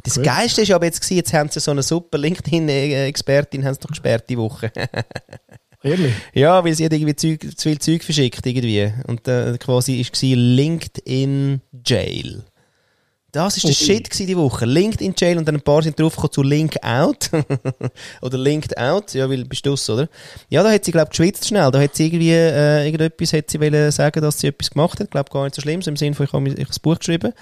Das Gut. Geilste ist aber jetzt gewesen, jetzt haben sie so eine super LinkedIn-Expertin, haben sie doch gesperrt die Woche. Ehrlich? Ja, weil sie hat irgendwie Zeug, zu viel Zeug verschickt irgendwie. Und äh, quasi ist sie LinkedIn Jail. Das ist der Shit gewesen die Woche. LinkedIn Jail und dann ein paar sind draufgekommen zu Link Out. oder Linked Out. Ja, weil bist du's, oder? Ja, da hat sie, glaub geschwitzt schnell. Da hat sie irgendwie, äh, irgendetwas hat sie wollen sagen, dass sie etwas gemacht hat. Glaub gar nicht so schlimm. So im Sinne von, ich habe ich das Buch geschrieben.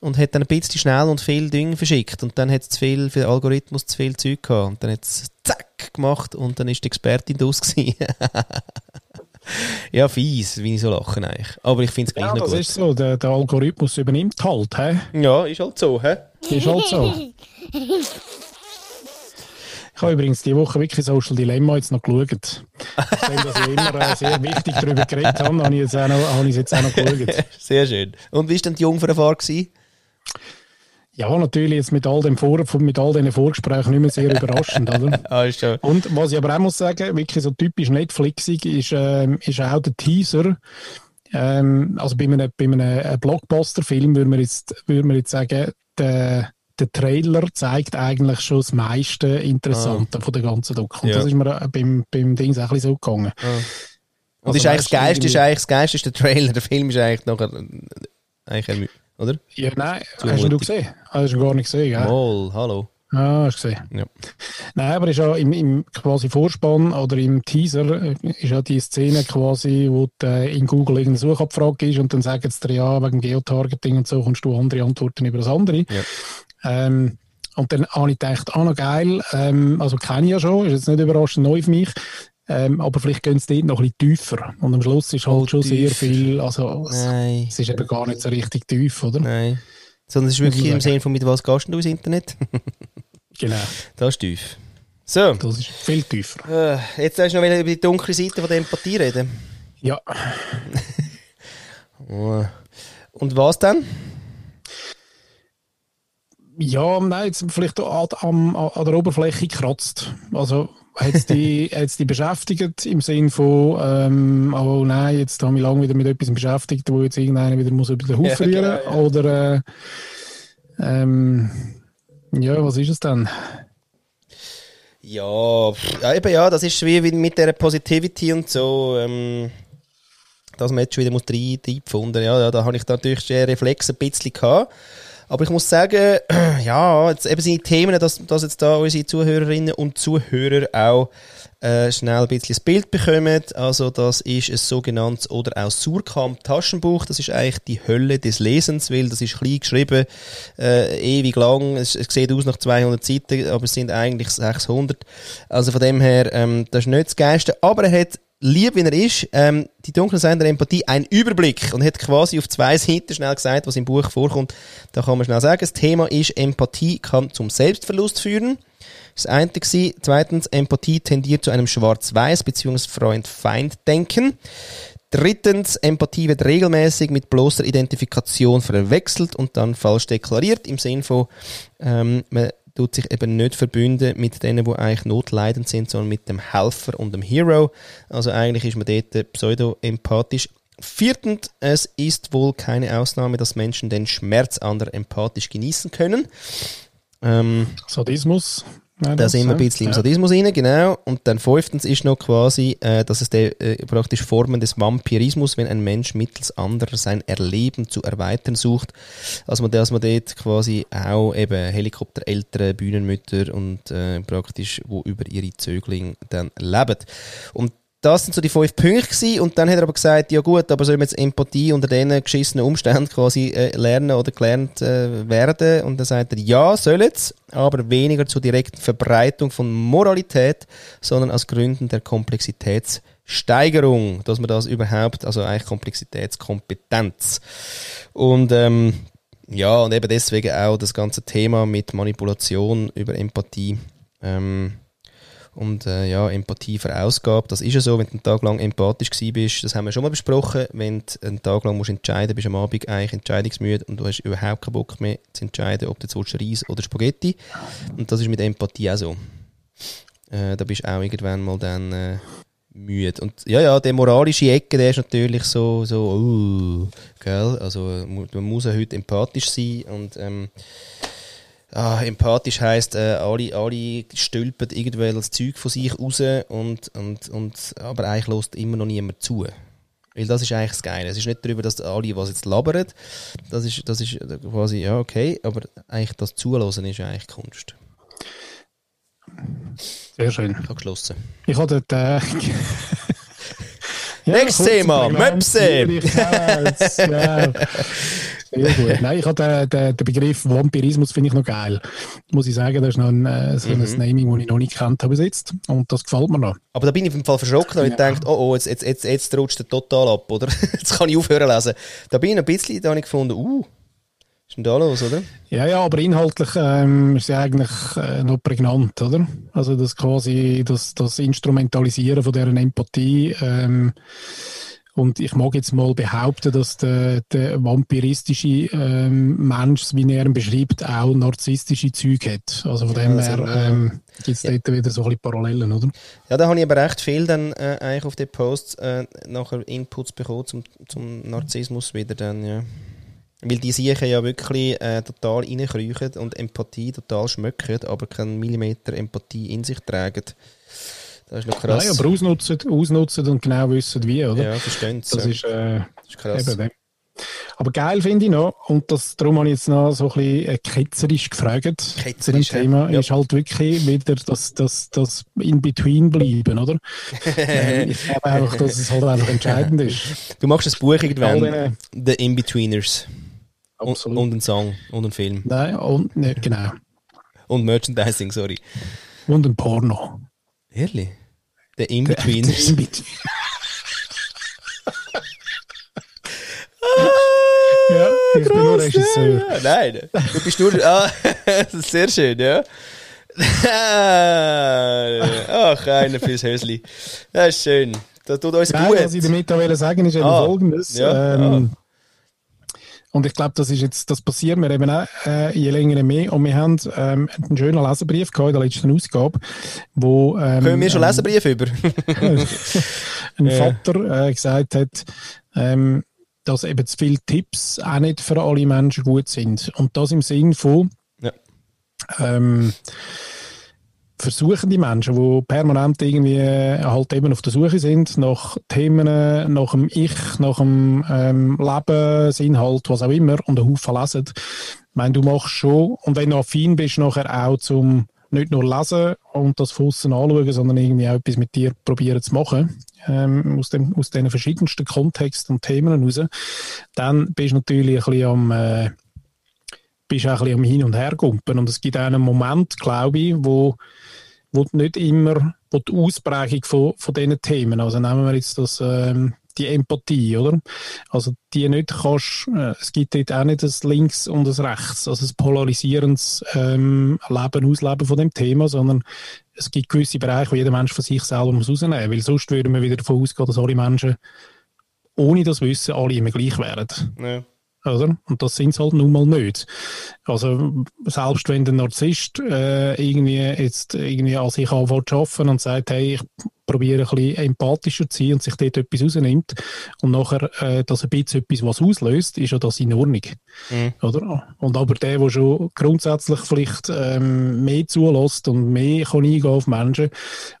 Und hat dann ein bisschen schnell und viel Dinge verschickt. Und dann hat es zu viel, für den Algorithmus zu viel Zeug gehabt. Und dann hat es zack gemacht und dann ist die Expertin draus gewesen. ja, fies, wie ich so lachen eigentlich. Aber ich finde es gleich Ja, noch das gut. ist so. Der, der Algorithmus übernimmt halt. Hä? Ja, ist halt so, hä? Ist halt so. Ich habe übrigens diese Woche wirklich Social Dilemma jetzt noch geschaut. Nachdem dass ich immer äh, sehr wichtig darüber geredet habe, habe ich, jetzt auch noch, habe ich es jetzt auch noch geschaut. Sehr schön. Und wie war denn die Jungfernfahrt? Ja, natürlich jetzt mit all, dem Vor mit all diesen Vorgesprächen nicht mehr sehr überraschend, oder? Ah. Und was ich aber auch muss sagen, wirklich so typisch Netflixig ist, ähm, ist auch der Teaser. Ähm, also bei einem, bei einem äh, Blockbuster-Film würde man jetzt, würde man jetzt sagen, der, der Trailer zeigt eigentlich schon das meiste Interessante von der ganzen Doku. Und Ja. das ist mir äh, beim, beim Ding auch ein bisschen so gegangen. Und Also ist eigentlich das Geilste, ist eigentlich das Geilste ist der Trailer. Der Film ist eigentlich nachher, äh, eigentlich oder? Ja, nein, Zu hast du gesehen? Hast du gar nicht gesehen, gell? Mal, hallo. Ah, hast du gesehen. Ja. Nein, aber ist ja im, im quasi Vorspann oder im Teaser äh, ist ja die Szene quasi, wo du, äh, in Google irgendeine Suchabfrage ist und dann sagen sie dir ja, wegen Geotargeting und so kommst du andere Antworten über das andere. Ja. Ähm, und dann habe ich gedacht, ah, noch geil, ähm, also kenne ich ja schon, ist jetzt nicht überraschend neu für mich, ähm, aber vielleicht gehen sie dort noch ein bisschen tiefer. Und am Schluss ist halt Oh, schon sehr tiefer. viel, also Nein, es ist eben gar nicht so richtig tief, oder? nein. Sondern es ist wirklich im. Sinne von, mit was gehst du ins Internet? Genau, das ist tief. So, das ist viel tiefer. äh, jetzt hast du noch über die dunkle Seite von der Empathie reden. Ja, Oh. Und was dann? Ja, nein, jetzt vielleicht an, an, an der Oberfläche kratzt. Also hat es die, hat's die beschäftigt im Sinn von, ähm, oh nein, jetzt habe ich lange wieder mit etwas beschäftigt, wo jetzt irgendeiner wieder muss über den Haufen Ja, verlieren genau, ja. Oder äh, ähm, ja, was ist es dann? Ja, ja, eben ja, das ist wie mit der Positivity und so, ähm, dass man jetzt schon wieder muss rein, reinpfunden. Ja, ja, da habe ich da natürlich den Reflex ein bisschen gehabt. Aber ich muss sagen, ja, jetzt eben die Themen, dass, dass jetzt da unsere Zuhörerinnen und Zuhörer auch äh, schnell ein bisschen das Bild bekommen. Also das ist ein sogenanntes oder auch Surkamp-Taschenbuch. Das ist eigentlich die Hölle des Lesens, weil das ist klein geschrieben, äh, ewig lang. Es, es sieht aus nach 200 Seiten, aber es sind eigentlich 600. Also von dem her, ähm, das ist nicht das Geilste. Aber er hat lieb wie er ist, ähm, die dunkle Seite der Empathie, einen Überblick und hat quasi auf zwei Seiten schnell gesagt, was im Buch vorkommt. Da kann man schnell sagen, das Thema ist, Empathie kann zum Selbstverlust führen. Das eine war. Zweitens, Empathie tendiert zu einem Schwarz-Weiß- bzw. Freund-Feind-Denken. Drittens, Empathie wird regelmäßig mit bloßer Identifikation verwechselt und dann falsch deklariert, im Sinn von, ähm, man tut sich eben nicht verbünden mit denen, die eigentlich notleidend sind, sondern mit dem Helfer und dem Hero. Also eigentlich ist man dort pseudo-empathisch. Viertens, es ist wohl keine Ausnahme, dass Menschen den Schmerz anderer empathisch genießen können. Ähm, Sadismus? Nein, da sind wir ein bisschen im ja. Sadismus rein, genau. Und dann fünftens ist noch quasi, äh, dass es der, äh, praktisch Formen des Vampirismus, wenn ein Mensch mittels anderer sein Erleben zu erweitern sucht. Also man, dass man dort quasi auch eben Helikoptereltern, Bühnenmütter und äh, praktisch, wo über ihre Zöglinge dann leben. Und das sind so die fünf Punkte gewesen. und dann hat er aber gesagt, ja gut, aber sollen wir jetzt Empathie unter diesen geschissenen Umständen quasi äh, lernen oder gelernt äh, werden? Und dann sagt er, ja, soll es, aber weniger zur direkten Verbreitung von Moralität, sondern aus Gründen der Komplexitätssteigerung, dass man das überhaupt, also eigentlich Komplexitätskompetenz. Und ähm, ja, und eben deswegen auch das ganze Thema mit Manipulation über Empathie. Ähm, und äh, ja, Empathie verausgabt. Das ist ja so, wenn du einen Tag lang empathisch bist, das haben wir schon mal besprochen, wenn du einen Tag lang musst entscheiden bist am Abend eigentlich entscheidungsmüde und du hast überhaupt keinen Bock mehr zu entscheiden, ob du jetzt Reis oder Spaghetti. Und das ist mit Empathie auch so. Äh, da bist du auch irgendwann mal dann äh, müde. Und ja, ja, der moralische Ecke, der ist natürlich so, so, uh, gell, also man muss ja heute empathisch sein und ähm, Ah, empathisch heisst, äh, alle, alle stülpen irgendwelches Zeug von sich raus und, und, und, aber eigentlich lässt immer noch niemand zu. Weil das ist eigentlich das Geile. Es ist nicht darüber, dass alle, was jetzt labern, das ist, das ist quasi, ja, okay, aber eigentlich das Zulassen ist eigentlich Kunst. Sehr schön. Ich habe geschlossen. Ich habe dort. Äh, ja, Nächstes Thema, Möpse! Ja. Sehr gut. Nein, ich habe den, den, den Begriff Vampirismus finde ich noch geil. Muss ich sagen, das ist noch ein, äh, so ein mhm. Naming, das ich noch nicht kennt habe bis jetzt. Und das gefällt mir noch. Aber da bin ich im Fall verschrocken, weil ja. ich denke, oh, oh, jetzt, jetzt, jetzt, jetzt rutscht er total ab, oder? jetzt kann ich aufhören lesen. Da bin ich ein bisschen, da habe ich gefunden, uh, ist denn da los, oder? Ja, ja, aber inhaltlich ähm, ist sie eigentlich äh, noch prägnant, oder? Also das quasi, das, das Instrumentalisieren von deren Empathie ähm, und ich mag jetzt mal behaupten, dass der, der vampiristische ähm, Mensch, wie er ihn beschreibt, auch narzisstische Züge hat. Also von ja, dem her ähm, gibt es ja. dort wieder so ein bisschen Parallelen, oder? Ja, da habe ich aber recht viel dann äh, eigentlich auf den Posts äh, nachher Inputs bekommen zum, zum Narzissmus wieder dann, ja. Weil die sich ja wirklich äh, total reinkriechen und Empathie total schmöcken, aber keinen Millimeter Empathie in sich tragen. Das ist noch krass. Nein, aber ausnutzen, ausnutzen und genau wissen, wie, oder? Ja, verstehen Das, ja. ist, äh, das ist krass. Eben, aber geil finde ich noch, und das, darum habe ich jetzt noch so ein bisschen äh, ketzerisch gefragt. Ketzerisch, das Thema ja. ist halt wirklich wieder das, das, das In-Between bleiben, oder? ähm, ich glaube einfach, dass es halt einfach entscheidend ist. Du machst ein Buch irgendwann, The In-Betweeners. Und, und einen Song und einen Film. Nein, und, ne, genau. Und Merchandising, sorry. Und ein Porno. Ehrlich? Der In-Betweeners. ja, ich bin nur Regisseur. Nein, du bist nur. Ah, sehr schön, ja. Ach, einer fürs Hösli. Das ist schön. Das tut uns Nein, gut. Was ich damit sagen ist eben ah, folgendes. Ja, ähm, ah. Und ich glaube, das ist jetzt, das passiert mir eben auch äh, je länger mehr. Und wir haben ähm, einen schönen Leserbrief gehabt in der letzten Ausgabe, wo ähm, können wir schon ähm, Leserbrief über? ein. Vater äh, gesagt hat, ähm, dass eben zu viele Tipps auch nicht für alle Menschen gut sind. Und das im Sinn von ja. ähm, versuchen die Menschen, die permanent irgendwie äh, halt eben auf der Suche sind nach Themen, nach dem Ich, nach dem ähm, Lebensinhalt, was auch immer, und einen Haufen lesen. Ich meine, du machst schon, und wenn du affin bist, nachher auch zum nicht nur lesen und das von anschauen, sondern irgendwie auch etwas mit dir probieren zu machen, ähm, aus, dem, aus den verschiedensten Kontexten und Themen heraus, dann bist du natürlich ein bisschen am, äh, bist auch ein bisschen am Hin- und Hergumpen. Und es gibt einen Moment, glaube ich, wo wo nicht immer wo die Ausprägung von, von diesen Themen, also nehmen wir jetzt das, ähm, die Empathie, oder? Also die nicht kannst, äh, es gibt dort auch nicht das Links und das Rechts, also das polarisierendes ähm, Leben, Ausleben von dem Thema, sondern es gibt gewisse Bereiche, wo jeder Mensch von sich selber muss rausnehmen, weil sonst würden wir wieder davon ausgehen, dass alle Menschen ohne das Wissen alle immer gleich wären. Ja. Oder? Und das sind es halt nun mal nicht. Also, selbst wenn der Narzisst äh, irgendwie jetzt irgendwie an sich anfängt zu arbeiten und sagt, hey, ich probiere ein bisschen empathischer zu sein und sich dort etwas rausnimmt und nachher äh, dass ein bisschen etwas was auslöst, ist ja das in Ordnung. Mhm. Oder? Und aber der, der schon grundsätzlich vielleicht ähm, mehr zulässt und mehr kann eingehen auf Menschen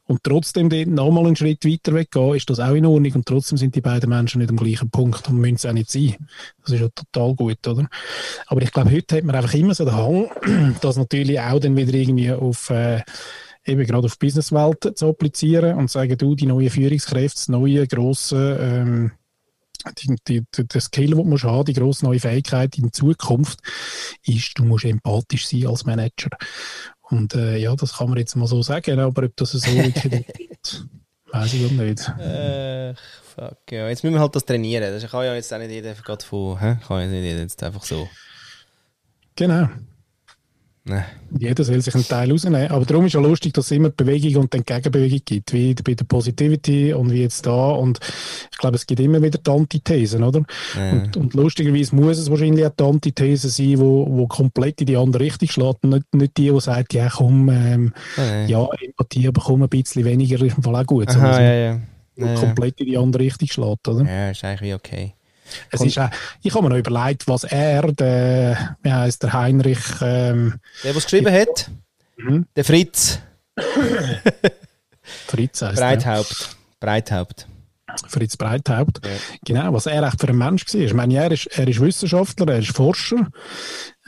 und trotzdem dort nochmal einen Schritt weiter weggehen, ist das auch in Ordnung und trotzdem sind die beiden Menschen nicht am gleichen Punkt und müssen es auch nicht sein. Das ist ja total gut, oder? Aber ich glaube, heute hat man einfach immer so den Hang, dass natürlich auch dann wieder irgendwie auf äh, eben gerade auf die Businesswelt zu applizieren und sagen, du, die neue Führungskräfte, das neue grosse ähm, die, die, der Skill, den du haben die grosse neue Fähigkeit in Zukunft, ist, du musst empathisch sein als Manager. Und äh, ja, das kann man jetzt mal so sagen, aber ob das so wirklich weiß ich auch nicht. Äh, fuck, ja. Jetzt müssen wir halt das trainieren. Das kann ja jetzt auch nicht jeder gerade von, hä? kann ja nicht jeder jetzt einfach so. Genau. Nee. Jeder soll sich einen Teil rausnehmen. Aber darum ist ja lustig, dass es immer Bewegung und dann Gegenbewegung gibt, wie bei der Positivity und wie jetzt da. Und ich glaube, es gibt immer wieder die Antithesen, oder? Ja. Und, und, lustigerweise muss es wahrscheinlich auch die Antithese sein, wo, wo komplett in die andere Richtung schlägt. Nicht, nicht die, die sagt, ja komm, ähm, ja, ja, Empathie, aber komm ein bisschen weniger, ist im Fall auch gut. Aha, ja, ja. Ja, komplett in die andere Richtung schlägt, oder? Ja, ist eigentlich okay. Es ist auch, ich habe mir noch überlegt, was er, der, wie heißt der Heinrich. Ähm, der, es geschrieben hat? Mhm. Der Fritz. Fritz heißt Breithaupt. Der. Breithaupt. Fritz Breithaupt. Ja. Genau, was er echt für ein Mensch war. Ich meine, er ist, er ist Wissenschaftler, er ist Forscher.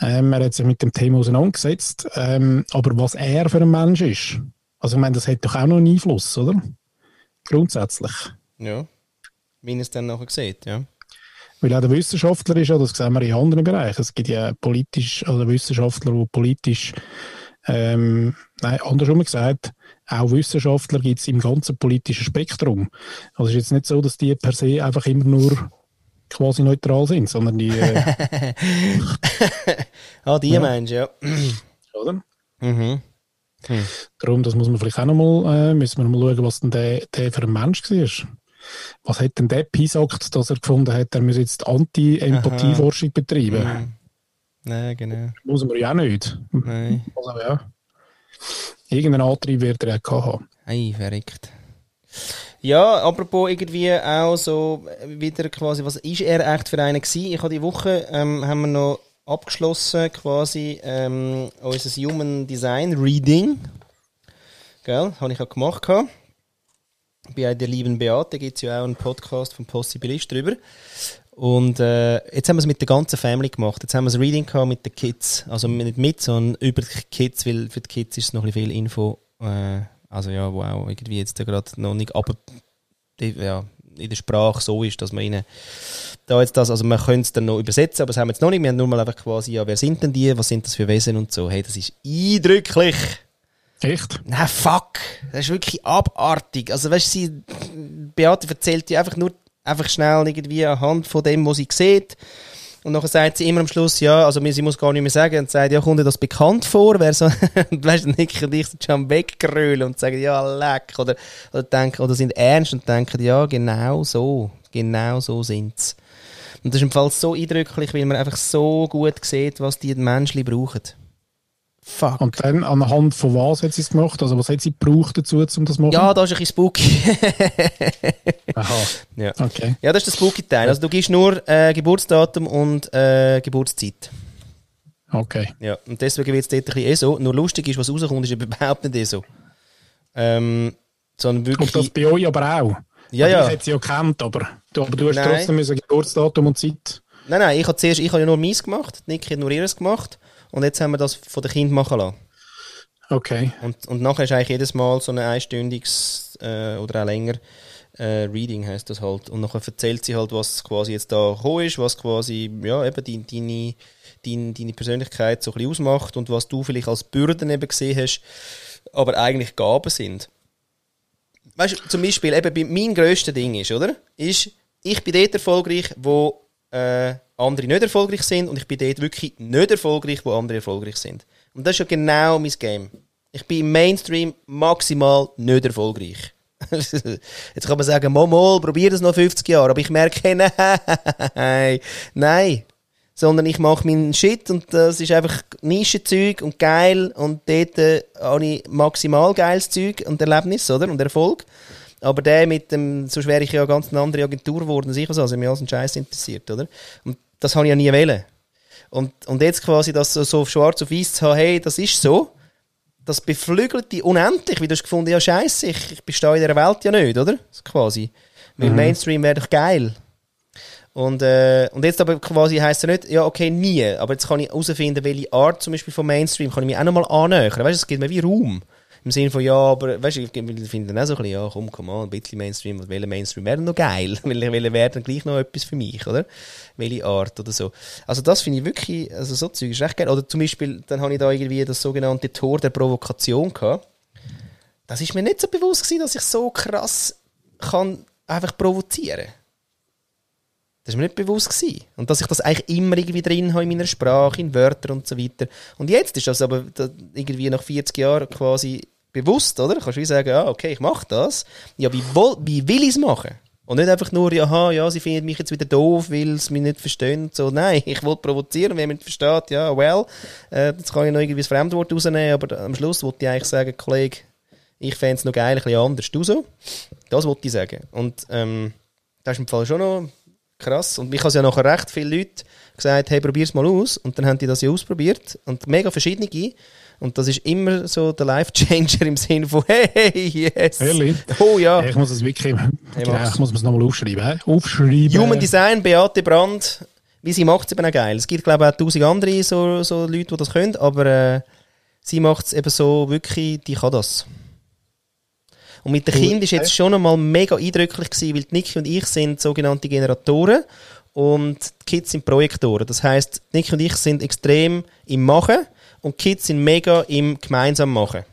Ähm, er hat sich mit dem Thema auseinandergesetzt. Ähm, aber was er für ein Mensch ist, also ich meine, das hat doch auch noch einen Einfluss, oder? Grundsätzlich. Ja, wie er es dann nachher sieht, ja. Weil auch der Wissenschaftler ist, ja, das sehen wir in anderen Bereichen. Es gibt ja politisch, also Wissenschaftler, die politisch, ähm, nein, andersrum gesagt, auch Wissenschaftler gibt es im ganzen politischen Spektrum. Also es ist jetzt nicht so, dass die per se einfach immer nur quasi neutral sind, sondern die. Äh, ah, die ja. meinst ja. Oder? Mhm. Hm. Darum, das muss man vielleicht auch nochmal, äh, müssen wir mal schauen, was denn der, der für ein Mensch war. Was hat denn der gesagt, dass er gefunden hat, er müsse jetzt Anti-Empathie-Forschung betreiben? Mhm. Nein, genau. Muss man ja auch nicht. Nein. Also, ja. Irgendeinen Antrieb wird er auch haben. Ei, verrückt. Ja, apropos irgendwie auch so wieder quasi, was ist er echt für einen gewesen? Ich habe die Woche, ähm, haben wir noch abgeschlossen quasi ähm, unser Human Design Reading. Gell, habe ich auch gemacht. Gehabt. Bei der lieben Beate gibt es ja auch einen Podcast vom Possibilist drüber. Und äh, jetzt haben wir es mit der ganzen Family gemacht. Jetzt haben wir das Reading gehabt mit den Kids. Also nicht mit, sondern über die Kids, weil für die Kids ist es noch ein bisschen viel Info. Äh, also ja, wo auch irgendwie jetzt gerade noch nicht, aber ja, in der Sprache so ist, dass man ihnen da jetzt das, also man könnte es dann noch übersetzen, aber das haben wir jetzt noch nicht. Wir haben nur mal einfach quasi, ja, wer sind denn die, was sind das für Wesen und so. Hey, das ist eindrücklich. Echt? Nein, fuck. Das ist wirklich abartig. Also weißt du, sie, Beate erzählt dir einfach nur einfach schnell irgendwie anhand von dem, was sie sieht. Und dann sagt sie immer am Schluss, ja, also sie muss gar nicht mehr sagen, und sagt, ja, kommt dir das bekannt vor? Wer so, und weißt du, Nick und ich sind schon weggerölen und sagen, ja, leck, oder, oder denken, oder sind ernst und denken, ja, genau so, genau so sind's. Und das ist im Fall so eindrücklich, weil man einfach so gut sieht, was die Menschen brauchen. Fuck. Und dann anhand von was hat sie es gemacht? Also was hat sie gebraucht dazu, um das zu machen? Ja, da ist ein bisschen spooky. Aha. Ja. Okay. ja, das ist der spooky Teil. Also du gibst nur äh, Geburtsdatum und äh, Geburtszeit. Okay. Ja, und deswegen wird es dort ein bisschen ESO. Nur lustig ist, was rauskommt, ist überhaupt nicht ESO. Ähm, sondern wirklich... Und das bei euch aber auch? Ja, ja. Ich hätte sie ja gekannt, aber du, aber du hast nein. trotzdem ein Geburtsdatum und Zeit. Nein, nein, ich habe zuerst ich habe ja nur meins gemacht, Nick hat nur ihres gemacht. Und jetzt haben wir das von den Kindern machen lassen. Okay. Und, und nachher ist eigentlich jedes Mal so ein einstündiges äh, oder auch länger äh, Reading heißt das halt. Und nachher erzählt sie halt, was quasi jetzt da gekommen ist, was quasi, ja, eben deine, deine, deine, deine Persönlichkeit so ein bisschen ausmacht und was du vielleicht als Bürden eben gesehen hast, aber eigentlich Gaben sind. Weißt du, zum Beispiel, eben mein grösstes Ding ist, oder? Ist, ich bin dort erfolgreich, wo äh, andere nicht erfolgreich sind und ich bin dort wirklich nicht erfolgreich, wo andere erfolgreich sind. Und das ist ja genau mein Game. Ich bin im Mainstream maximal nicht erfolgreich. Jetzt kann man sagen, mal, probier das noch 50 Jahre, aber ich merke, nein, nein. Sondern ich mache meinen Shit und das ist einfach Nischenzeug und geil und dort äh, habe ich maximal geiles Zeug und Erlebnis, oder? Und Erfolg. Aber der mit dem, so wäre ich ja ganz eine andere Agentur geworden, sicher so, also mich als ein Scheiß interessiert, oder? Und das habe ich ja nie wählen. Und, und jetzt quasi das so, so schwarz auf weiß zu haben, hey, das ist so, das beflügelt dich unendlich, wie du hast gefunden, ja scheiße, ich, ich bestehe in dieser Welt ja nicht, oder? quasi. Weil mhm. Mainstream wäre doch geil. Und, äh, und jetzt aber quasi heisst es nicht, ja okay, nie, aber jetzt kann ich herausfinden, welche Art zum Beispiel von Mainstream kann ich mich auch nochmal annähern. Weißt du, es gibt mir wie Raum. Im Sinne von, ja, aber weißt du, ich finde dann auch so ein bisschen, ja, komm, komm an, ein bisschen Mainstream, welcher Mainstream wäre noch geil? welcher wäre dann gleich noch etwas für mich, oder? Welche Art oder so. Also das finde ich wirklich, also so Zeug ist recht geil. Oder zum Beispiel, dann habe ich da irgendwie das sogenannte Tor der Provokation gehabt. Das ist mir nicht so bewusst gewesen, dass ich so krass kann einfach provozieren kann. Das war mir nicht bewusst. Gewesen. Und dass ich das eigentlich immer irgendwie drin habe in meiner Sprache, in Wörtern und so weiter. Und jetzt ist das aber irgendwie nach 40 Jahren quasi bewusst, oder? Du kannst wie sagen, ah, okay, ich mache das. Ja, wie, wohl, wie will ich es machen? Und nicht einfach nur, aha, ja, sie finden mich jetzt wieder doof, weil sie mich nicht verstehen. So, nein, ich wollte provozieren, wenn man nicht versteht, ja, well, äh, jetzt kann ich noch irgendwie das Fremdwort rausnehmen, aber am Schluss wollte ich eigentlich sagen, Kollege, ich fände es noch geil, ein bisschen anders. Du so? Das wollte ich sagen. Und ähm, das ist im Fall schon noch krass. Und mich haben ja nachher recht viele Leute gesagt, hey, probier's mal aus. Und dann haben die das ja ausprobiert. Und mega verschiedene. Und das ist immer so der Life-Changer im Sinne von «Hey, yes!» Ehrlich? Oh ja. Ich muss es wirklich, genau, mach's. ich muss es nochmal aufschreiben. Aufschreiben. Human Design, Beate Brand, wie sie macht es eben auch geil. Es gibt, glaube ich, auch tausend andere so, so Leute, die das können, aber äh, sie macht es eben so wirklich, die kann das. Und mit den. Kindern ist jetzt schon einmal mega eindrücklich gewesen, weil Niki und ich sind sogenannte Generatoren und die Kids sind Projektoren. Das heisst, Niki und ich sind extrem im Machen und die Kids sind mega im gemeinsam Machen.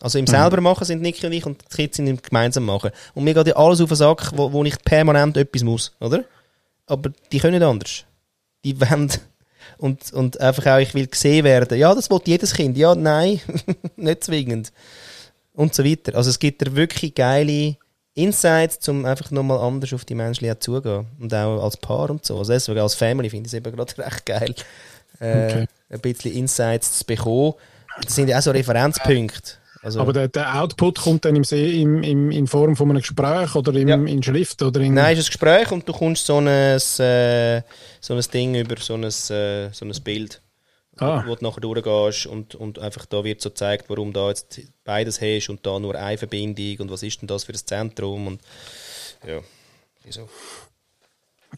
Also im selber machen sind Niki und ich und die Kids sind im gemeinsam machen. Und mir geht ja alles auf den Sack, wo, wo ich permanent etwas muss, oder? Aber die können nicht anders. Die wollen und, und einfach auch, ich will gesehen werden. Ja, das will jedes Kind. Ja, nein, nicht zwingend. Und so weiter. Also es gibt da wirklich geile Insights, um einfach nochmal anders auf die Menschen auch zugehen. Und auch als Paar und so. Also deswegen als Family finde ich es eben gerade recht geil, äh, Okay. ein bisschen Insights zu bekommen. Das sind ja auch so Referenzpunkte. Also, Aber der, der Output kommt dann im, im, im, in Form von einem Gespräch oder im, Ja. in Schrift oder in... Nein, es ist ein Gespräch und du kommst so ein, äh, so ein Ding über so ein, äh, so ein Bild, Ah. wo du nachher durchgehst und, und einfach da wird so gezeigt, warum da jetzt beides hast und da nur eine Verbindung und was ist denn das für ein Zentrum und ja, wieso.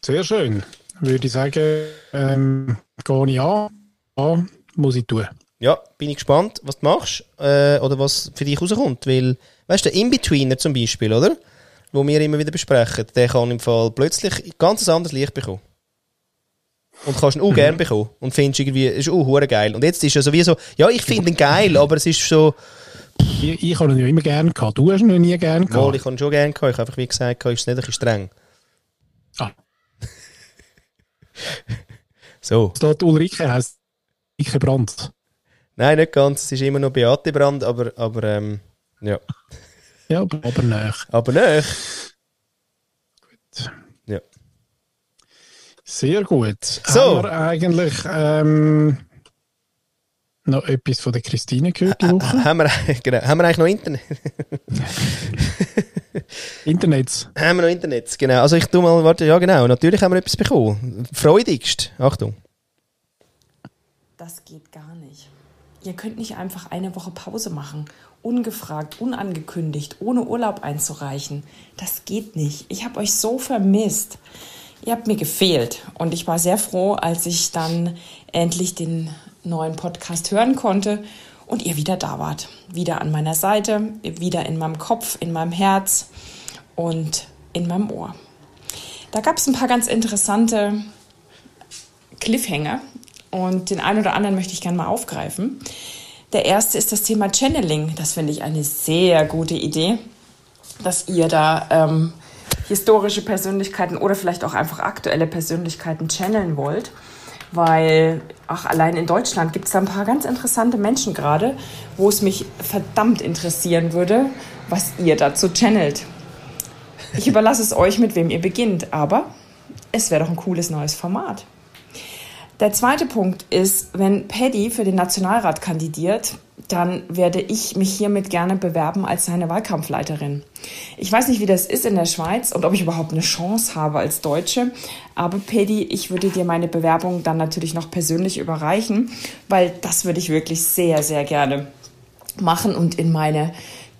Sehr schön. Würde ich sagen, ähm, gehe ich an. Ja, muss ich tun. Ja, bin ich gespannt, was du machst äh, oder was für dich rauskommt, weil, weißt du, der In-Betweener zum Beispiel, oder? Wo wir immer wieder besprechen, der kann im Fall plötzlich ganz anderes Licht bekommen. Und kannst ihn auch gern bekommen. Und findest irgendwie, ist auch hure geil. Und jetzt ist er sowieso, ja, ich finde ihn geil, aber es ist so, Ich, ich habe ihn ja immer gerne gehabt. Du hast ihn noch nie gerne wohl, gehabt. ich habe ihn schon gern gehabt. Ich habe einfach wie gesagt, ist es nicht ein bisschen streng. Ah, So. die Ulrike heisst Ulrike Brandt. Nein, nicht ganz. Es ist immer noch Beate Brand, aber, aber, ähm, ja. Ja, aber aber nach. Aber nicht. Ja. Sehr gut. So. Haben wir eigentlich ähm, noch etwas von der Christine gehört die Woche? Haben wir, genau, haben wir eigentlich noch Internet? Internets. Haben wir noch Internet? Genau. Also ich tu mal, warte, ja genau, natürlich haben wir etwas bekommen. Freudigst. Achtung. Das geht gar nicht. Ihr könnt nicht einfach eine Woche Pause machen, ungefragt, unangekündigt, ohne Urlaub einzureichen. Das geht nicht. Ich habe euch so vermisst. Ihr habt mir gefehlt und ich war sehr froh, als ich dann endlich den neuen Podcast hören konnte und ihr wieder da wart. Wieder an meiner Seite, wieder in meinem Kopf, in meinem Herz und in meinem Ohr. Da gab es ein paar ganz interessante Cliffhanger und den einen oder anderen möchte ich gerne mal aufgreifen. Der erste ist das Thema Channeling. Das finde ich eine sehr gute Idee, dass ihr da ähm, historische Persönlichkeiten oder vielleicht auch einfach aktuelle Persönlichkeiten channeln wollt. Weil, ach, allein in Deutschland gibt es da ein paar ganz interessante Menschen gerade, wo es mich verdammt interessieren würde, was ihr dazu channelt. Ich überlasse es euch, mit wem ihr beginnt, aber es wäre doch ein cooles neues Format. Der zweite Punkt ist, wenn Paddy für den Nationalrat kandidiert, dann werde ich mich hiermit gerne bewerben als seine Wahlkampfleiterin. Ich weiß nicht, wie das ist in der Schweiz und ob ich überhaupt eine Chance habe als Deutsche, aber Paddy, ich würde dir meine Bewerbung dann natürlich noch persönlich überreichen, weil das würde ich wirklich sehr, sehr gerne machen und in meine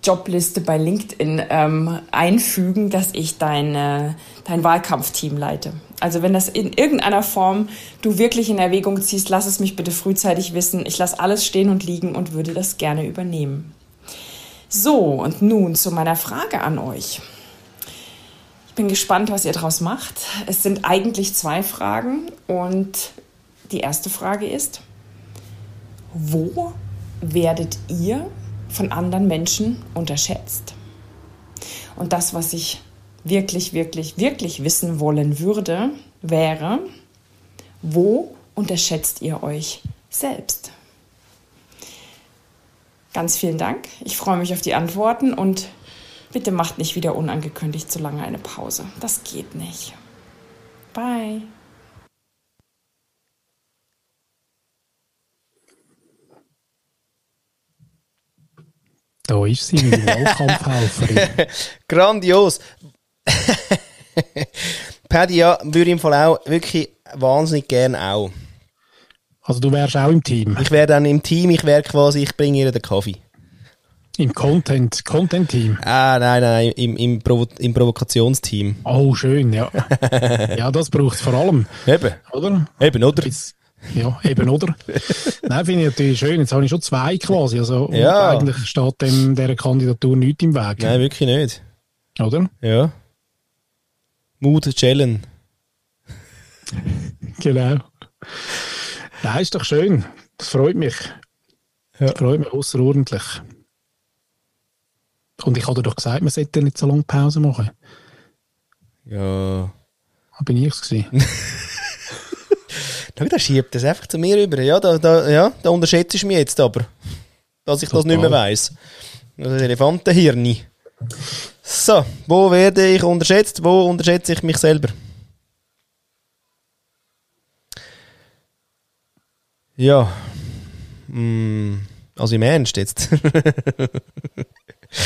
Jobliste bei LinkedIn ähm, einfügen, dass ich dein, äh, dein Wahlkampfteam leite. Also wenn das in irgendeiner Form du wirklich in Erwägung ziehst, lass es mich bitte frühzeitig wissen. Ich lasse alles stehen und liegen und würde das gerne übernehmen. So, und nun zu meiner Frage an euch. Ich bin gespannt, was ihr daraus macht. Es sind eigentlich zwei Fragen und die erste Frage ist, wo werdet ihr von anderen Menschen unterschätzt? Und das, was ich wirklich, wirklich, wirklich wissen wollen würde, wäre, wo unterschätzt ihr euch selbst? Ganz vielen Dank. Ich freue mich auf die Antworten und bitte macht nicht wieder unangekündigt zu lange eine Pause. Das geht nicht. Bye. Da ist sie, meine Wahlkampfhelferin. Grandios. Paddy, ja, würde im Fall auch wirklich wahnsinnig gerne auch. Also du wärst auch im Team. Ich wäre dann im Team, ich wäre quasi, ich bringe ihr den Kaffee. Im Content, Content-Team. Ah, nein, nein, im, im, Provo im Provokationsteam. Oh, schön, ja. ja, das braucht es vor allem, Eben, oder? eben, oder? Ja, eben, oder? Nein, finde ich natürlich schön. Jetzt habe ich schon zwei quasi. Also Ja. eigentlich steht dem, dieser Kandidatur nichts im Weg. Nein, wirklich nicht. Oder? Ja. Mood chillen. Genau. Nein, ist doch schön. Das freut mich. Ja. Das freut mich außerordentlich. Und ich habe dir doch gesagt, man sollte nicht so lange Pause machen. Ja. Da bin ich es gewesen. Schau, da schiebt das einfach zu mir rüber. Ja, da, da, ja, da unterschätzt du mich jetzt aber. Dass ich das Total. nicht mehr weiss. Das Elefantenhirn. So, wo werde ich unterschätzt? Wo unterschätze ich mich selber? Ja. Mm, also im Ernst jetzt.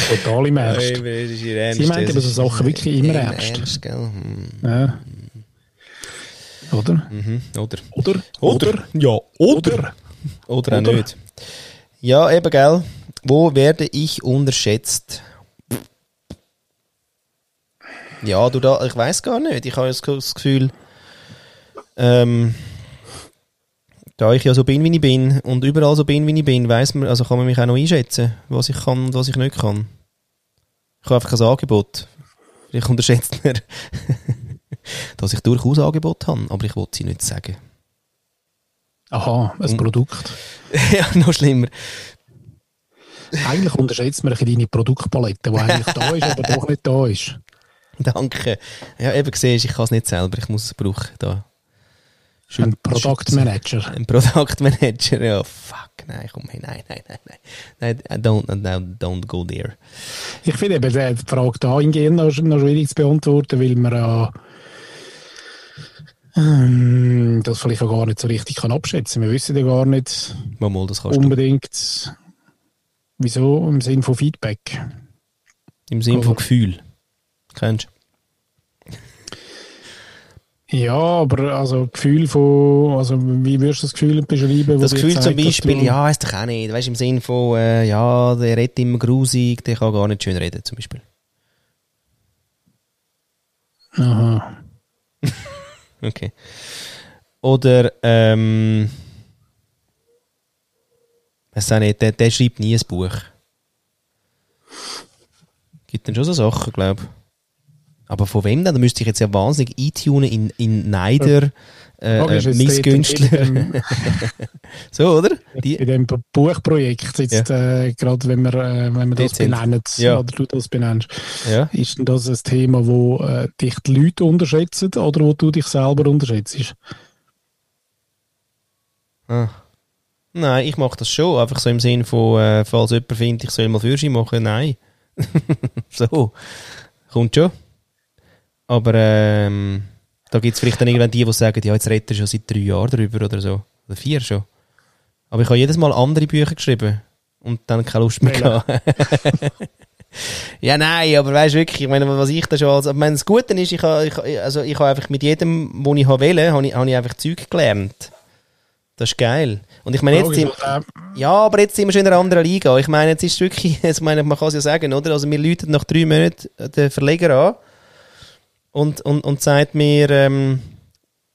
Total im Ernst. Ey, das ist ihr Ernst. Sie meint aber so Sachen wirklich immer Im ernst. gell? Hm. Ja. Oder? Mhm. Oder? Oder? Oder? Ja, oder? Oder auch nicht. Ja, eben, gell. Wo werde ich unterschätzt? Ja, du da, ich weiß gar nicht. Ich habe das das Gefühl, ähm, da ich ja so bin, wie ich bin und überall so bin, wie ich bin, weiß man, also kann man mich auch noch einschätzen, was ich kann und was ich nicht kann. Ich habe einfach ein Angebot. Ich unterschätzt mir, dass ich durchaus Angebot habe, aber ich wollte sie nicht sagen. Aha, ein Und- Produkt. ja, noch schlimmer. Eigentlich unterschätzt man deine Produktpalette, die eigentlich da ist, aber doch nicht da ist. Danke. Ja, eben siehst, ich kann es nicht selber, ich muss es brauchen. Da. Ein Product Manager. Ein Product Manager, ja, fuck, nein, komm, hey, nein, nein, nein, nein, nein, don't, don't, don't go there. Ich finde eben die Frage dahingehend noch, noch schwierig zu beantworten, weil man ja ähm, das vielleicht auch gar nicht so richtig kann abschätzen. Wir wissen ja gar nicht Mal, mal, das unbedingt, wieso im Sinn von Feedback. du. Im Sinne von Gefühl. Kennst du? Ja, aber also Gefühl von, also wie würdest du das Gefühl beschreiben? Das Gefühl zeigt, zum Beispiel, ja, ist doch auch nicht, weißt du, im Sinne von, äh, ja, der redet immer grusig, der kann gar nicht schön reden, zum Beispiel. Aha. Okay. Oder, ähm, weiß auch nicht, der, der schreibt nie ein Buch. Gibt dann schon so Sachen, glaube ich. Aber von wem denn? Da müsste ich jetzt ja wahnsinnig eintunen in, in Neider, äh, ist äh, dort Missgünstler. so, oder? Die, In dem Buchprojekt, jetzt äh, gerade wenn wir, äh, wenn wir das Dezent. benennen, Ja. oder du das benennst, ja. ist denn das ein Thema, wo äh, dich die Leute unterschätzen oder wo du dich selber unterschätzt? Ah. Nein, ich mache das schon. Einfach so im Sinn von, äh, falls jemand findet, ich soll mal Führerschein machen. Nein. so. Kommt schon. Aber ähm, da gibt es vielleicht dann irgendwann die, die sagen, ja, jetzt redet er schon seit drei Jahren darüber oder so. Oder vier schon. Aber ich habe jedes Mal andere Bücher geschrieben. Und dann keine Lust mehr gehabt. ja, nein, aber weißt du wirklich, ich meine, was ich da schon als, ich meine, das Gute ist, ich habe, ich, also ich habe einfach mit jedem, wo ich wählen habe ich, habe ich einfach Zeug gelernt. Das ist geil. Und ich meine, jetzt sind, ja, aber jetzt sind wir schon in einer anderen Liga. Ich meine, jetzt ist wirklich, ich meine, man kann es ja sagen, oder? Also, wir läuten nach drei Monaten den Verleger an und, und, und sagt mir, ähm,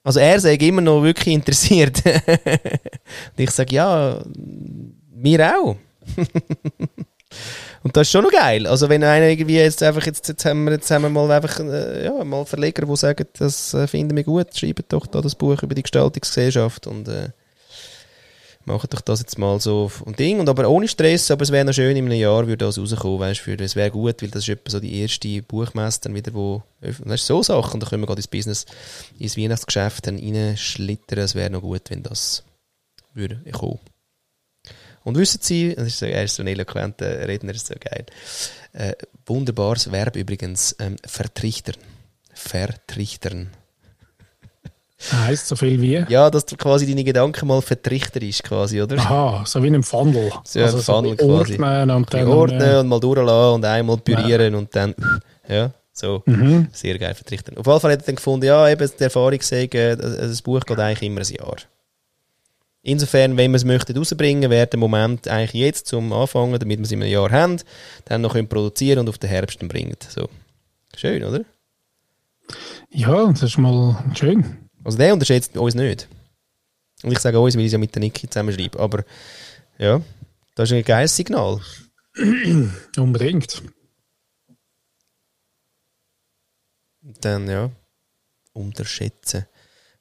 also er sagt immer noch wirklich interessiert. und ich sage, ja, mir auch. und das ist schon noch geil. Also, wenn einer irgendwie jetzt einfach, jetzt, jetzt haben wir, jetzt haben wir mal einfach, äh, ja, mal Verleger, die sagen, das äh, finden wir gut, schreibt doch da das Buch über die Gestaltungsgesellschaft und, äh, machen doch das jetzt mal so und Ding. Und aber ohne Stress, aber es wäre noch schön, in einem Jahr würde das rauskommen, weißt du, es wäre gut, weil das ist etwa so die erste Buchmesse dann wieder, wo, weißt so Sachen, und da können wir gerade ins Business, ins Weihnachtsgeschäft dann reinschlittern, es wäre noch gut, wenn das würde kommen. Und wissen Sie, das ist so, er ist so ein eloquenter Redner, ist so geil. Äh, wunderbares Verb übrigens, ähm, vertrichtern. Vertrichtern. Heißt so viel wie? Ja, dass du quasi deine Gedanken mal vertrichterst, quasi, oder? Aha, so wie in einem Funnel. So ein Funnel so quasi. ordnen und dann, bisschen ordnen äh, und mal durchlassen und einmal pürieren und dann, ja, so. Mhm. Sehr geil vertrichtern. Auf jeden Fall hat er dann gefunden, ja, eben, die Erfahrung sagt, äh, ein Buch geht eigentlich immer ein Jahr. Insofern, wenn wir es möchten rausbringen, wäre der Moment eigentlich jetzt zum Anfangen, damit wir es in einem Jahr haben, dann noch können produzieren und auf den Herbst bringen. So. Schön, oder? Ja, das ist mal schön. Also der unterschätzt uns nicht. Und ich sage uns, weil ich es ja mit der Niki zusammenschreibe. Aber ja, das ist ein geiles Signal. Unbedingt. Dann, ja, unterschätzen.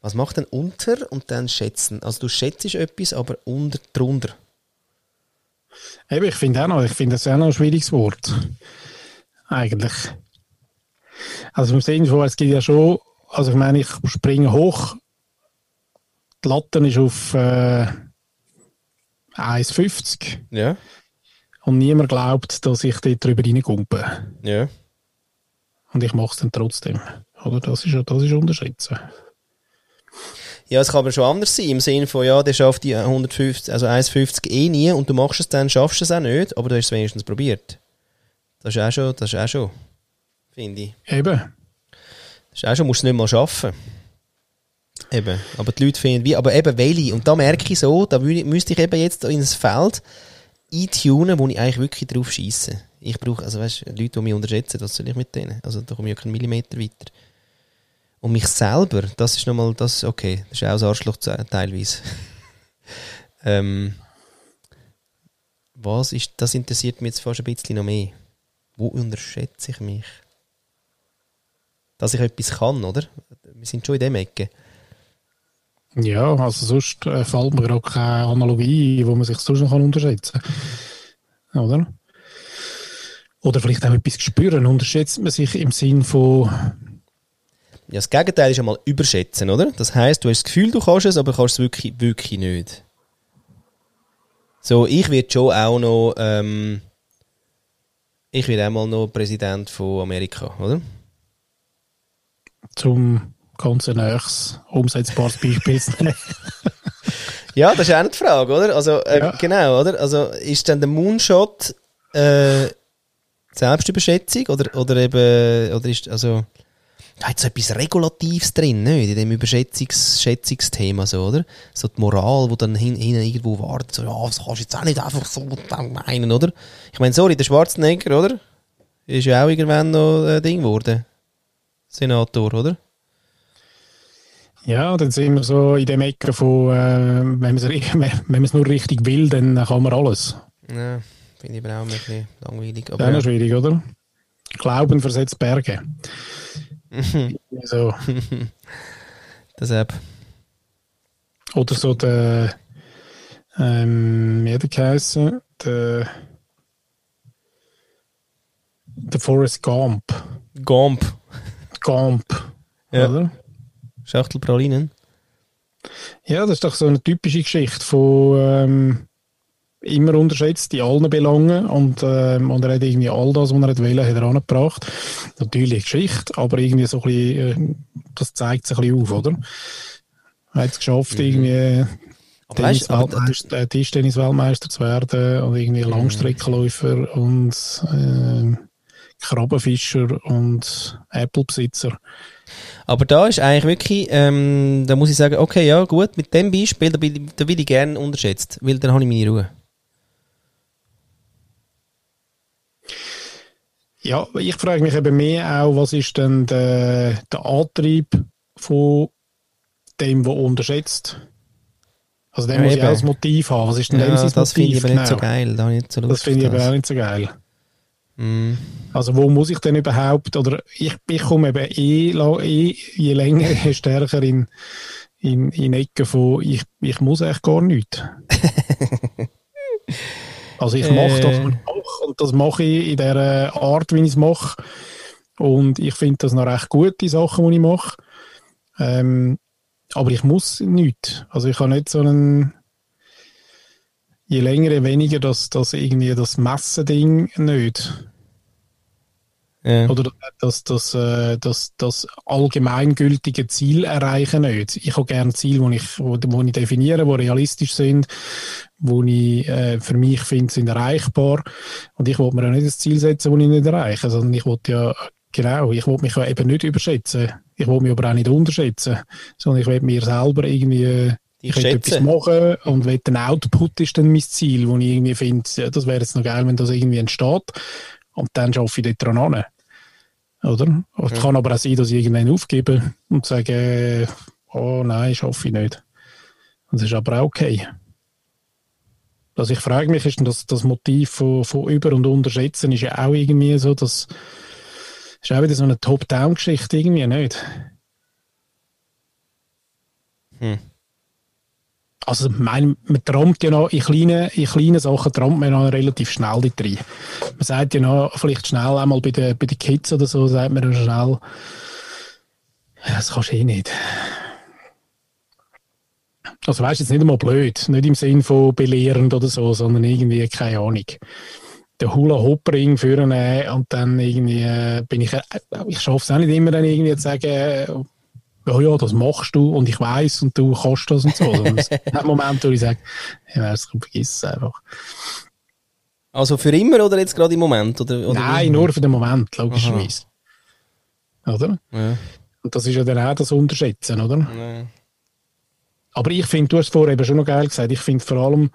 Was macht denn unter und dann schätzen? Also du schätzt etwas, aber unter, drunter. Eben, ich finde auch noch, ich finde das auch noch ein schwieriges Wort. Eigentlich. Also im Sinne von, es gibt ja schon, also ich meine, ich springe hoch, die Latte ist auf äh, 1,50 Ja, und niemand glaubt, dass ich dort drüber reingumpe. ja. Und ich mache es dann trotzdem. Oder? Das ist, das ist unterschätzen. Ja, es kann aber schon anders sein, im Sinne von, ja, der schafft die 150, also 1,50 eh nie und du machst es dann, schaffst es auch nicht, aber du hast es wenigstens probiert. Das ist auch schon, das ist auch schon, finde ich. Eben. Das ist auch schon, musst du nicht mal schaffen. Eben. Aber die Leute finden, wie, aber eben welche, und da merke ich so, da müsste ich eben jetzt in ein Feld eintunen, wo ich eigentlich wirklich drauf scheisse. Ich brauche, also weißt du, Leute, die mich unterschätzen, was soll ich mit denen? Also da komme ich ja keinen Millimeter weiter. Und mich selber, das ist nochmal, das okay, das ist auch das Arschloch teilweise. ähm, was ist, das interessiert mich jetzt fast ein bisschen noch mehr. Wo unterschätze ich mich? Dass ich etwas kann, oder? Wir sind schon in dem Ecke. Ja, also sonst äh, fällt mir gerade keine Analogie, ein, wo man sich sonst noch unterschätzen kann. Oder? Oder vielleicht auch etwas spüren. Unterschätzt man sich im Sinn von, Ja, das Gegenteil ist einmal überschätzen, oder? Das heisst, du hast das Gefühl, du kannst es, aber kannst es wirklich, wirklich nicht. So, ich werde schon auch noch, ähm, ich werde auch mal noch Präsident von Amerika, oder? Zum ganz nächstes umsetzbares Beispiel zu nehmen. Ja, das ist auch die Frage, oder? Also, äh, Ja. genau, oder? Also, ist dann der Moonshot, äh, Selbstüberschätzung, oder, oder eben, oder ist, also, da hat so etwas Regulatives drin, nicht? In dem Überschätzungs Schätzungsthema, so, oder? So die Moral, die dann hin, hinten irgendwo wartet, so, ja, das kannst du jetzt auch nicht einfach so meinen, oder? Ich meine, sorry, der Schwarzenegger, oder? Ist ja auch irgendwann noch ein Ding geworden. Senator, oder? Ja, dann sind wir so in dem Ecke von, äh, wenn man es nur richtig will, dann kann man alles. Ja, finde ich aber auch ein bisschen langweilig. Das Aber ja. schwierig, oder? Glauben versetzt Berge. so. Deshalb. Oder so der, ähm, wie hat er geheißen? Der, der Forrest Gump. Gomp. Ja. Oder? Schachtel Pralinen. Ja, das ist doch so eine typische Geschichte von ähm, immer unterschätzt in allen Belangen und, ähm, und er hat irgendwie all das, was er hat wollen, hat er angebracht. Natürlich Geschichte, aber irgendwie so ein bisschen, äh, das zeigt sich ein bisschen auf, oder? Er hat es geschafft, irgendwie aber, Tennis-Weltmeister- äh, Tischtennis-Weltmeister zu werden und irgendwie Langstreckenläufer und äh, Krabbenfischer und Apple-Besitzer. aber da ist eigentlich wirklich, ähm, da muss ich sagen, okay, ja, gut, mit dem Beispiel, da, bin, ich- da will ich gerne unterschätzt, weil dann habe ich meine Ruhe. Ja, ich frage mich eben mehr auch, was ist denn der, der Antrieb von dem, der unterschätzt? Also der Ja, muss eben. auch das Motiv haben. Was ist denn dem Ja, sein das finde ich aber nicht so genau? geil. Da ich nicht so Lust Das finde ich aber auch nicht so geil. Mm. Also wo muss ich denn überhaupt, oder ich, ich komme eben eh, eh je länger, je stärker in, in, in Ecken von, ich, ich muss eigentlich gar nichts. also ich mache das, was ich mache, und das mache ich in der Art, wie ich es mache. Und ich finde das noch recht gut, die Sachen, die ich mache. Ähm, aber ich muss nichts. Also ich habe nicht so einen, je länger, je weniger das, das irgendwie das Messen-Ding nicht. Ja. Oder das, das, äh, das, das allgemeingültige Ziel erreichen nicht. Ich habe gerne Ziele, die ich, wo, wo ich definiere, die realistisch sind, wo ich äh, für mich finde, sind erreichbar. Und ich will mir ja nicht das Ziel setzen, das ich nicht erreiche, sondern ich will ja, genau, ich will mich ja eben nicht überschätzen. Ich will mich aber auch nicht unterschätzen, sondern ich will mir selber irgendwie äh, ich will etwas machen und will Output ist dann mein Ziel, wo ich irgendwie finde, ja, das wäre jetzt noch geil, wenn das irgendwie entsteht. Und dann schaffe ich dort dran an. Oder? Es ja. kann aber auch sein, dass ich irgendwann aufgebe und sage, oh nein, schaffe ich nicht. Das ist aber auch okay. Also ich frage mich, ist das, das Motiv von, von Über- und Unterschätzen ist ja auch irgendwie so, das ist auch wieder so eine Top-Down-Geschichte irgendwie, nicht? Hm. Also mein, man trampt ja noch in kleinen, in kleinen Sachen trampt man noch relativ schnell dort rein. Man sagt ja noch, vielleicht schnell einmal bei den, bei den Kids oder so, sagt man ja schnell, das kannst du eh nicht. Also weißt du, jetzt nicht einmal blöd, nicht im Sinn von belehrend oder so, sondern irgendwie, keine Ahnung, den Hula-Hoop-Ring führen und dann irgendwie äh, bin ich, äh, ich schaffe es auch nicht immer dann irgendwie zu sagen, ja, ja, das machst du und ich weiß und du kannst das und so. es gibt Momente, wo ich sage, ich vergiss es einfach. Also für immer oder jetzt gerade im Moment? Oder, oder Nein, nur für den Moment, logischerweise. Aha. Oder? Ja. Und das ist ja dann auch das Unterschätzen, oder? Ja. Aber ich finde, du hast vorher eben schon noch geil gesagt, ich finde vor allem,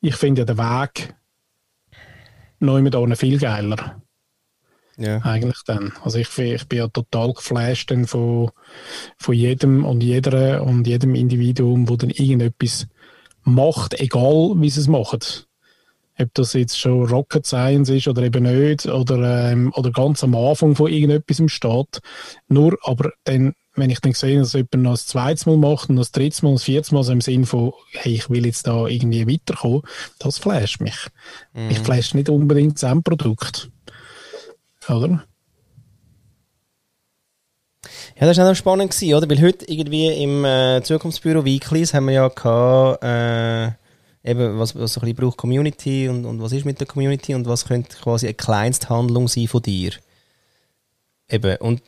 ich finde ja den Weg neu mit viel geiler. Ja. Eigentlich dann. Also ich, ich bin ja total geflasht dann von, von jedem und jeder und jedem Individuum, wo dann irgendetwas macht, egal wie sie es macht. Ob das jetzt schon Rocket Science ist oder eben nicht, oder, ähm, oder ganz am Anfang von irgendetwas steht. Nur, aber dann, wenn ich dann sehe, dass jemand noch das zweite Mal macht und das dritte Mal, das vierte Mal, so im Sinn von, hey, ich will jetzt da irgendwie weiterkommen, das flasht mich. Mhm. Mich flasht nicht unbedingt das Endprodukt oder? Ja, das war auch spannend, gewesen, oder? Weil heute irgendwie im äh, Zukunftsbüro Weeklies haben wir ja gehabt, äh, eben, was, was so ein bisschen braucht Community und, und was ist mit der Community und was könnte quasi eine Kleinsthandlung sein von dir. Eben, und,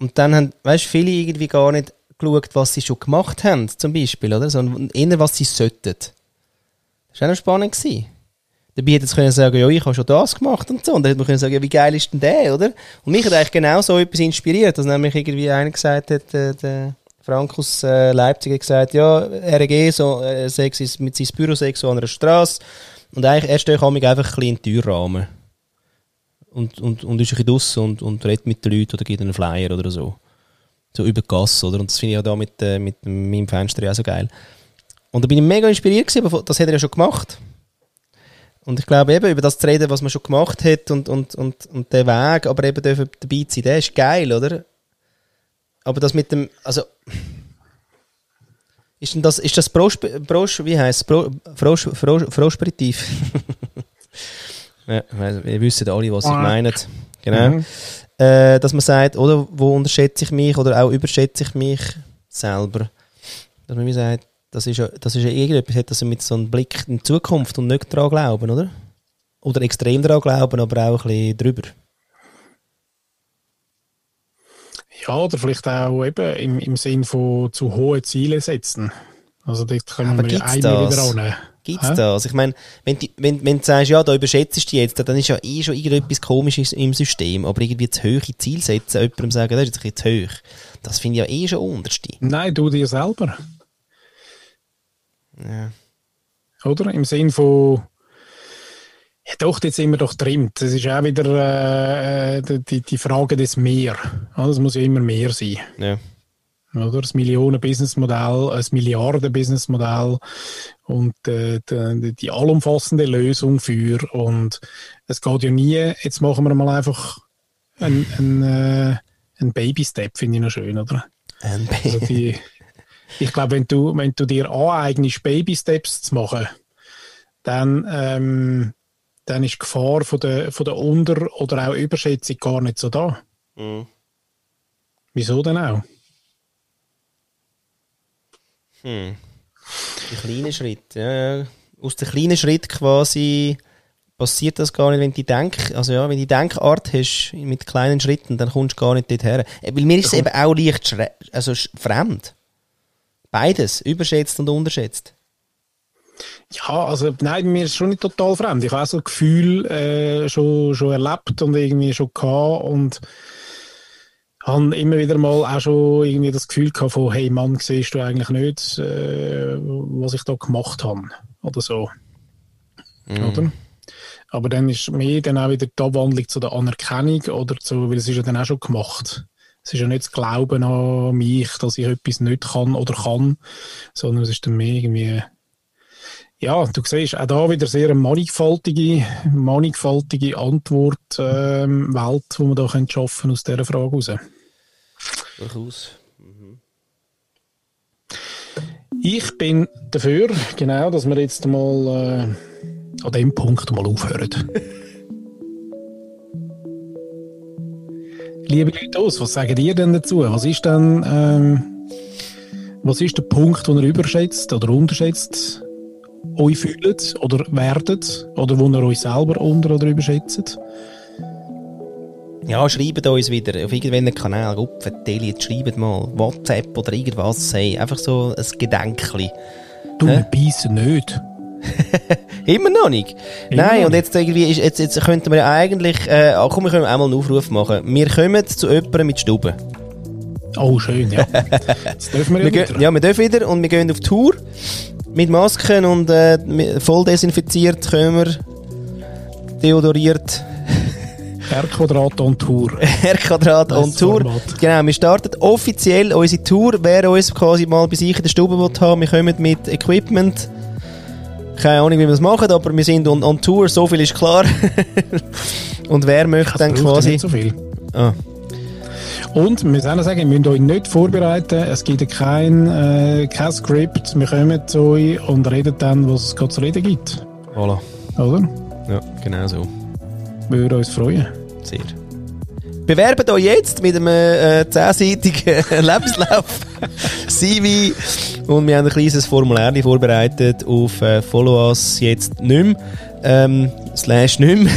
und dann haben, weißt viele irgendwie gar nicht geschaut, was sie schon gemacht haben, zum Beispiel, oder? Sondern eher, was sie sollten. Das war auch noch spannend. Gewesen. Dabei hätte es können sagen, ja, ich habe schon das gemacht und so. Und dann hätte man können sagen, ja, wie geil ist denn der, oder? Und mich hat eigentlich genau so etwas inspiriert, dass nämlich irgendwie einer gesagt hat, äh, der Frank aus äh, Leipzig hat gesagt, ja, RG, so, äh, Sex mit seinem Büro Sex so an einer Straße. Und eigentlich, er steht einfach ein bisschen in den Türrahmen. Und, und, und ist ein bisschen draussen und, und redet mit den Leuten oder gibt einen Flyer oder so. So über die Gasse, oder? Und das finde ich ja da mit, äh, mit meinem Fenster ja auch so geil. Und da bin ich mega inspiriert gewesen, das hat er ja schon gemacht. Und ich glaube eben, über das zu reden, was man schon gemacht hat und, und, und, und der Weg, aber eben dabei zu sein, der ist geil, oder? Aber das mit dem, also, ist denn das, ist das Prosch, Prosch wie heisst es, Pro, Frosch, Frosch, Froschperitiv? ja, wir wissen alle, was ich meine. Genau. Mhm. Äh, dass man sagt, oder, wo unterschätze ich mich oder auch überschätze ich mich selber. Dass man mir sagt, das ist ja, das ist ja irgendetwas, hat das mit so einem Blick in die Zukunft und nicht daran glauben, oder? Oder extrem daran glauben, aber auch ein bisschen drüber. Ja, oder vielleicht auch eben im, im Sinn von zu hohe Ziele setzen. Also dort können aber wir einmal wieder annehmen. Gibt es das? Ich meine, wenn, wenn, wenn du sagst, ja, da überschätzt du jetzt, dann ist ja eh schon irgendetwas Komisches im System. Aber irgendwie zu hohe Ziele setzen, jemandem sagen, das ist jetzt ein bisschen zu hoch. Das finde ich ja eh schon unterste. Nein, du dir selber. Ja. Oder? Im Sinn von, ja doch, jetzt sind wir doch drin. Das ist auch wieder äh, die, die Frage des Mehr. Das muss ja immer mehr sein. Ja. Oder? Das Millionen-Businessmodell, ein Milliarden-Businessmodell und äh, die, die, allumfassende Lösung für. Und es geht ja nie, jetzt machen wir mal einfach einen ein, äh, ein Baby-Step, finde ich noch schön, oder? Ein Baby. Also die, ich glaube, wenn du, wenn du dir aneignest, Baby-Steps zu machen, dann, ähm, dann ist die Gefahr von der, von der Unter- oder auch Überschätzung gar nicht so da. Mhm. Wieso denn auch? Hm. Die kleinen Schritte, ja. Aus den kleinen Schritten quasi passiert das gar nicht, wenn du die Denk, also ja, wenn die Denkart hast mit kleinen Schritten, dann kommst du gar nicht dorthin. Äh, weil mir ist es eben auch leicht also fremd. Beides, überschätzt und unterschätzt. Ja, also nein, mir ist schon nicht total fremd. Ich habe auch so ein Gefühl äh, schon, schon erlebt und irgendwie schon gehabt und habe immer wieder mal auch schon irgendwie das Gefühl gehabt von, hey Mann, siehst du eigentlich nicht, äh, was ich da gemacht habe oder so. Mhm. Oder? Aber dann ist mir dann auch wieder die Abwandlung zu der Anerkennung oder zu, weil es ist ja dann auch schon gemacht. Es ist ja nicht das Glauben an mich, dass ich etwas nicht kann oder kann, sondern es ist dann mehr irgendwie, ja, du siehst auch da wieder sehr eine mannigfaltige, mannigfaltige Antwort, ähm, Welt, die man da könnte schaffen aus dieser Frage heraus. Durchaus. Ich bin dafür, genau, dass wir jetzt mal äh, an dem Punkt mal aufhören. Liebe Leute aus, was sagen ihr denn dazu? Was ist denn, ähm, was ist der Punkt, den ihr überschätzt oder unterschätzt euch fühlt oder werdet oder wo ihr euch selber unter- oder überschätzt? Ja, schreibt uns wieder auf irgendeinem Kanal, Rupfen, Teli, schreibt mal WhatsApp oder irgendwas, hey, einfach so ein Gedenkli. Du, wir beißen nicht. Immer noch nicht. Immer Nein, noch und jetzt irgendwie ist, jetzt, jetzt könnten wir ja eigentlich, äh, komm, wir können einmal einen Aufruf machen. Wir kommen zu jemandem mit Stuben. Oh, schön, ja. Jetzt dürfen wir ja Wir wieder. gehen, ja, wir dürfen wieder und wir gehen auf Tour. Mit Masken und äh, voll desinfiziert kommen wir. Deodoriert. R-Quadrat on Tour. R-Quadrat on Tour. Format. Genau, wir starten offiziell unsere Tour. Wer uns quasi mal bei sich in der Stube will haben, wir kommen mit Equipment. Keine Ahnung, wie wir das machen, aber wir sind on, on Tour, so viel ist klar. und wer möchte dann Das quasi... nicht so viel. Ah, Und wir müssen auch sagen, ihr müsst euch nicht vorbereiten. Es gibt kein, äh, kein Skript. Wir kommen zu euch und reden dann, was es gerade zu reden gibt. voilà. Oder? Ja, genau so. Würde uns freuen. Sehr. Bewerbt euch jetzt mit einem äh, 10-seitigen Lebenslauf CV und wir haben ein kleines Formular vorbereitet auf äh, Follow Us jetzt nicht mehr. Ähm, slash nicht mehr.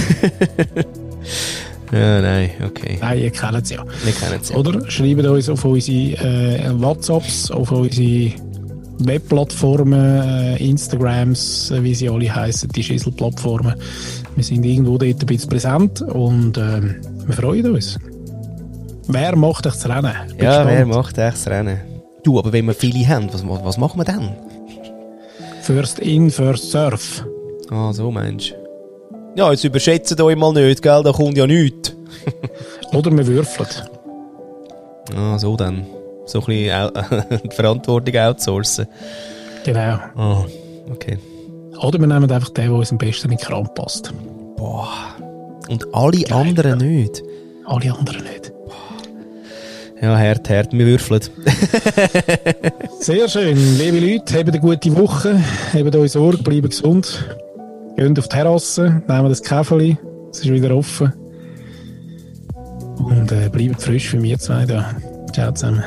ja, nein, okay. Nein, ihr kennt es ja. Wir kennen es ja. Oder? Schreibt uns auf unsere äh, WhatsApps, auf unsere Webplattformen, äh, Instagrams, äh, wie sie alle heißen, die Schisselplattformen. Wir sind irgendwo dort ein bisschen präsent und ähm, wir freuen uns. Wer macht euch das Rennen? Bin Ja, wer gespannt. macht echt das Rennen? Du, aber wenn wir viele haben, was, was machen wir dann? First in, first surf. Ah, so meinst du. Ja, jetzt überschätzt euch mal nicht, gell? Da kommt ja nichts. Oder wir würfeln. Ah, so dann. So ein bisschen au- die Verantwortung outsourcen. Genau. Ah, okay. Oder wir nehmen einfach den, der uns am besten in den Kram passt. Boah. Und alle anderen nicht. Alle anderen nicht. Ja, hart, hart, wir würfeln. Sehr schön. Liebe Leute, habt eine gute Woche. Habt euch Sorge, bleibt gesund. Geht auf die Terrasse, nehmen das Käferli. Es ist wieder offen. Und äh, bleibt frisch für mir zwei da. Ciao zusammen.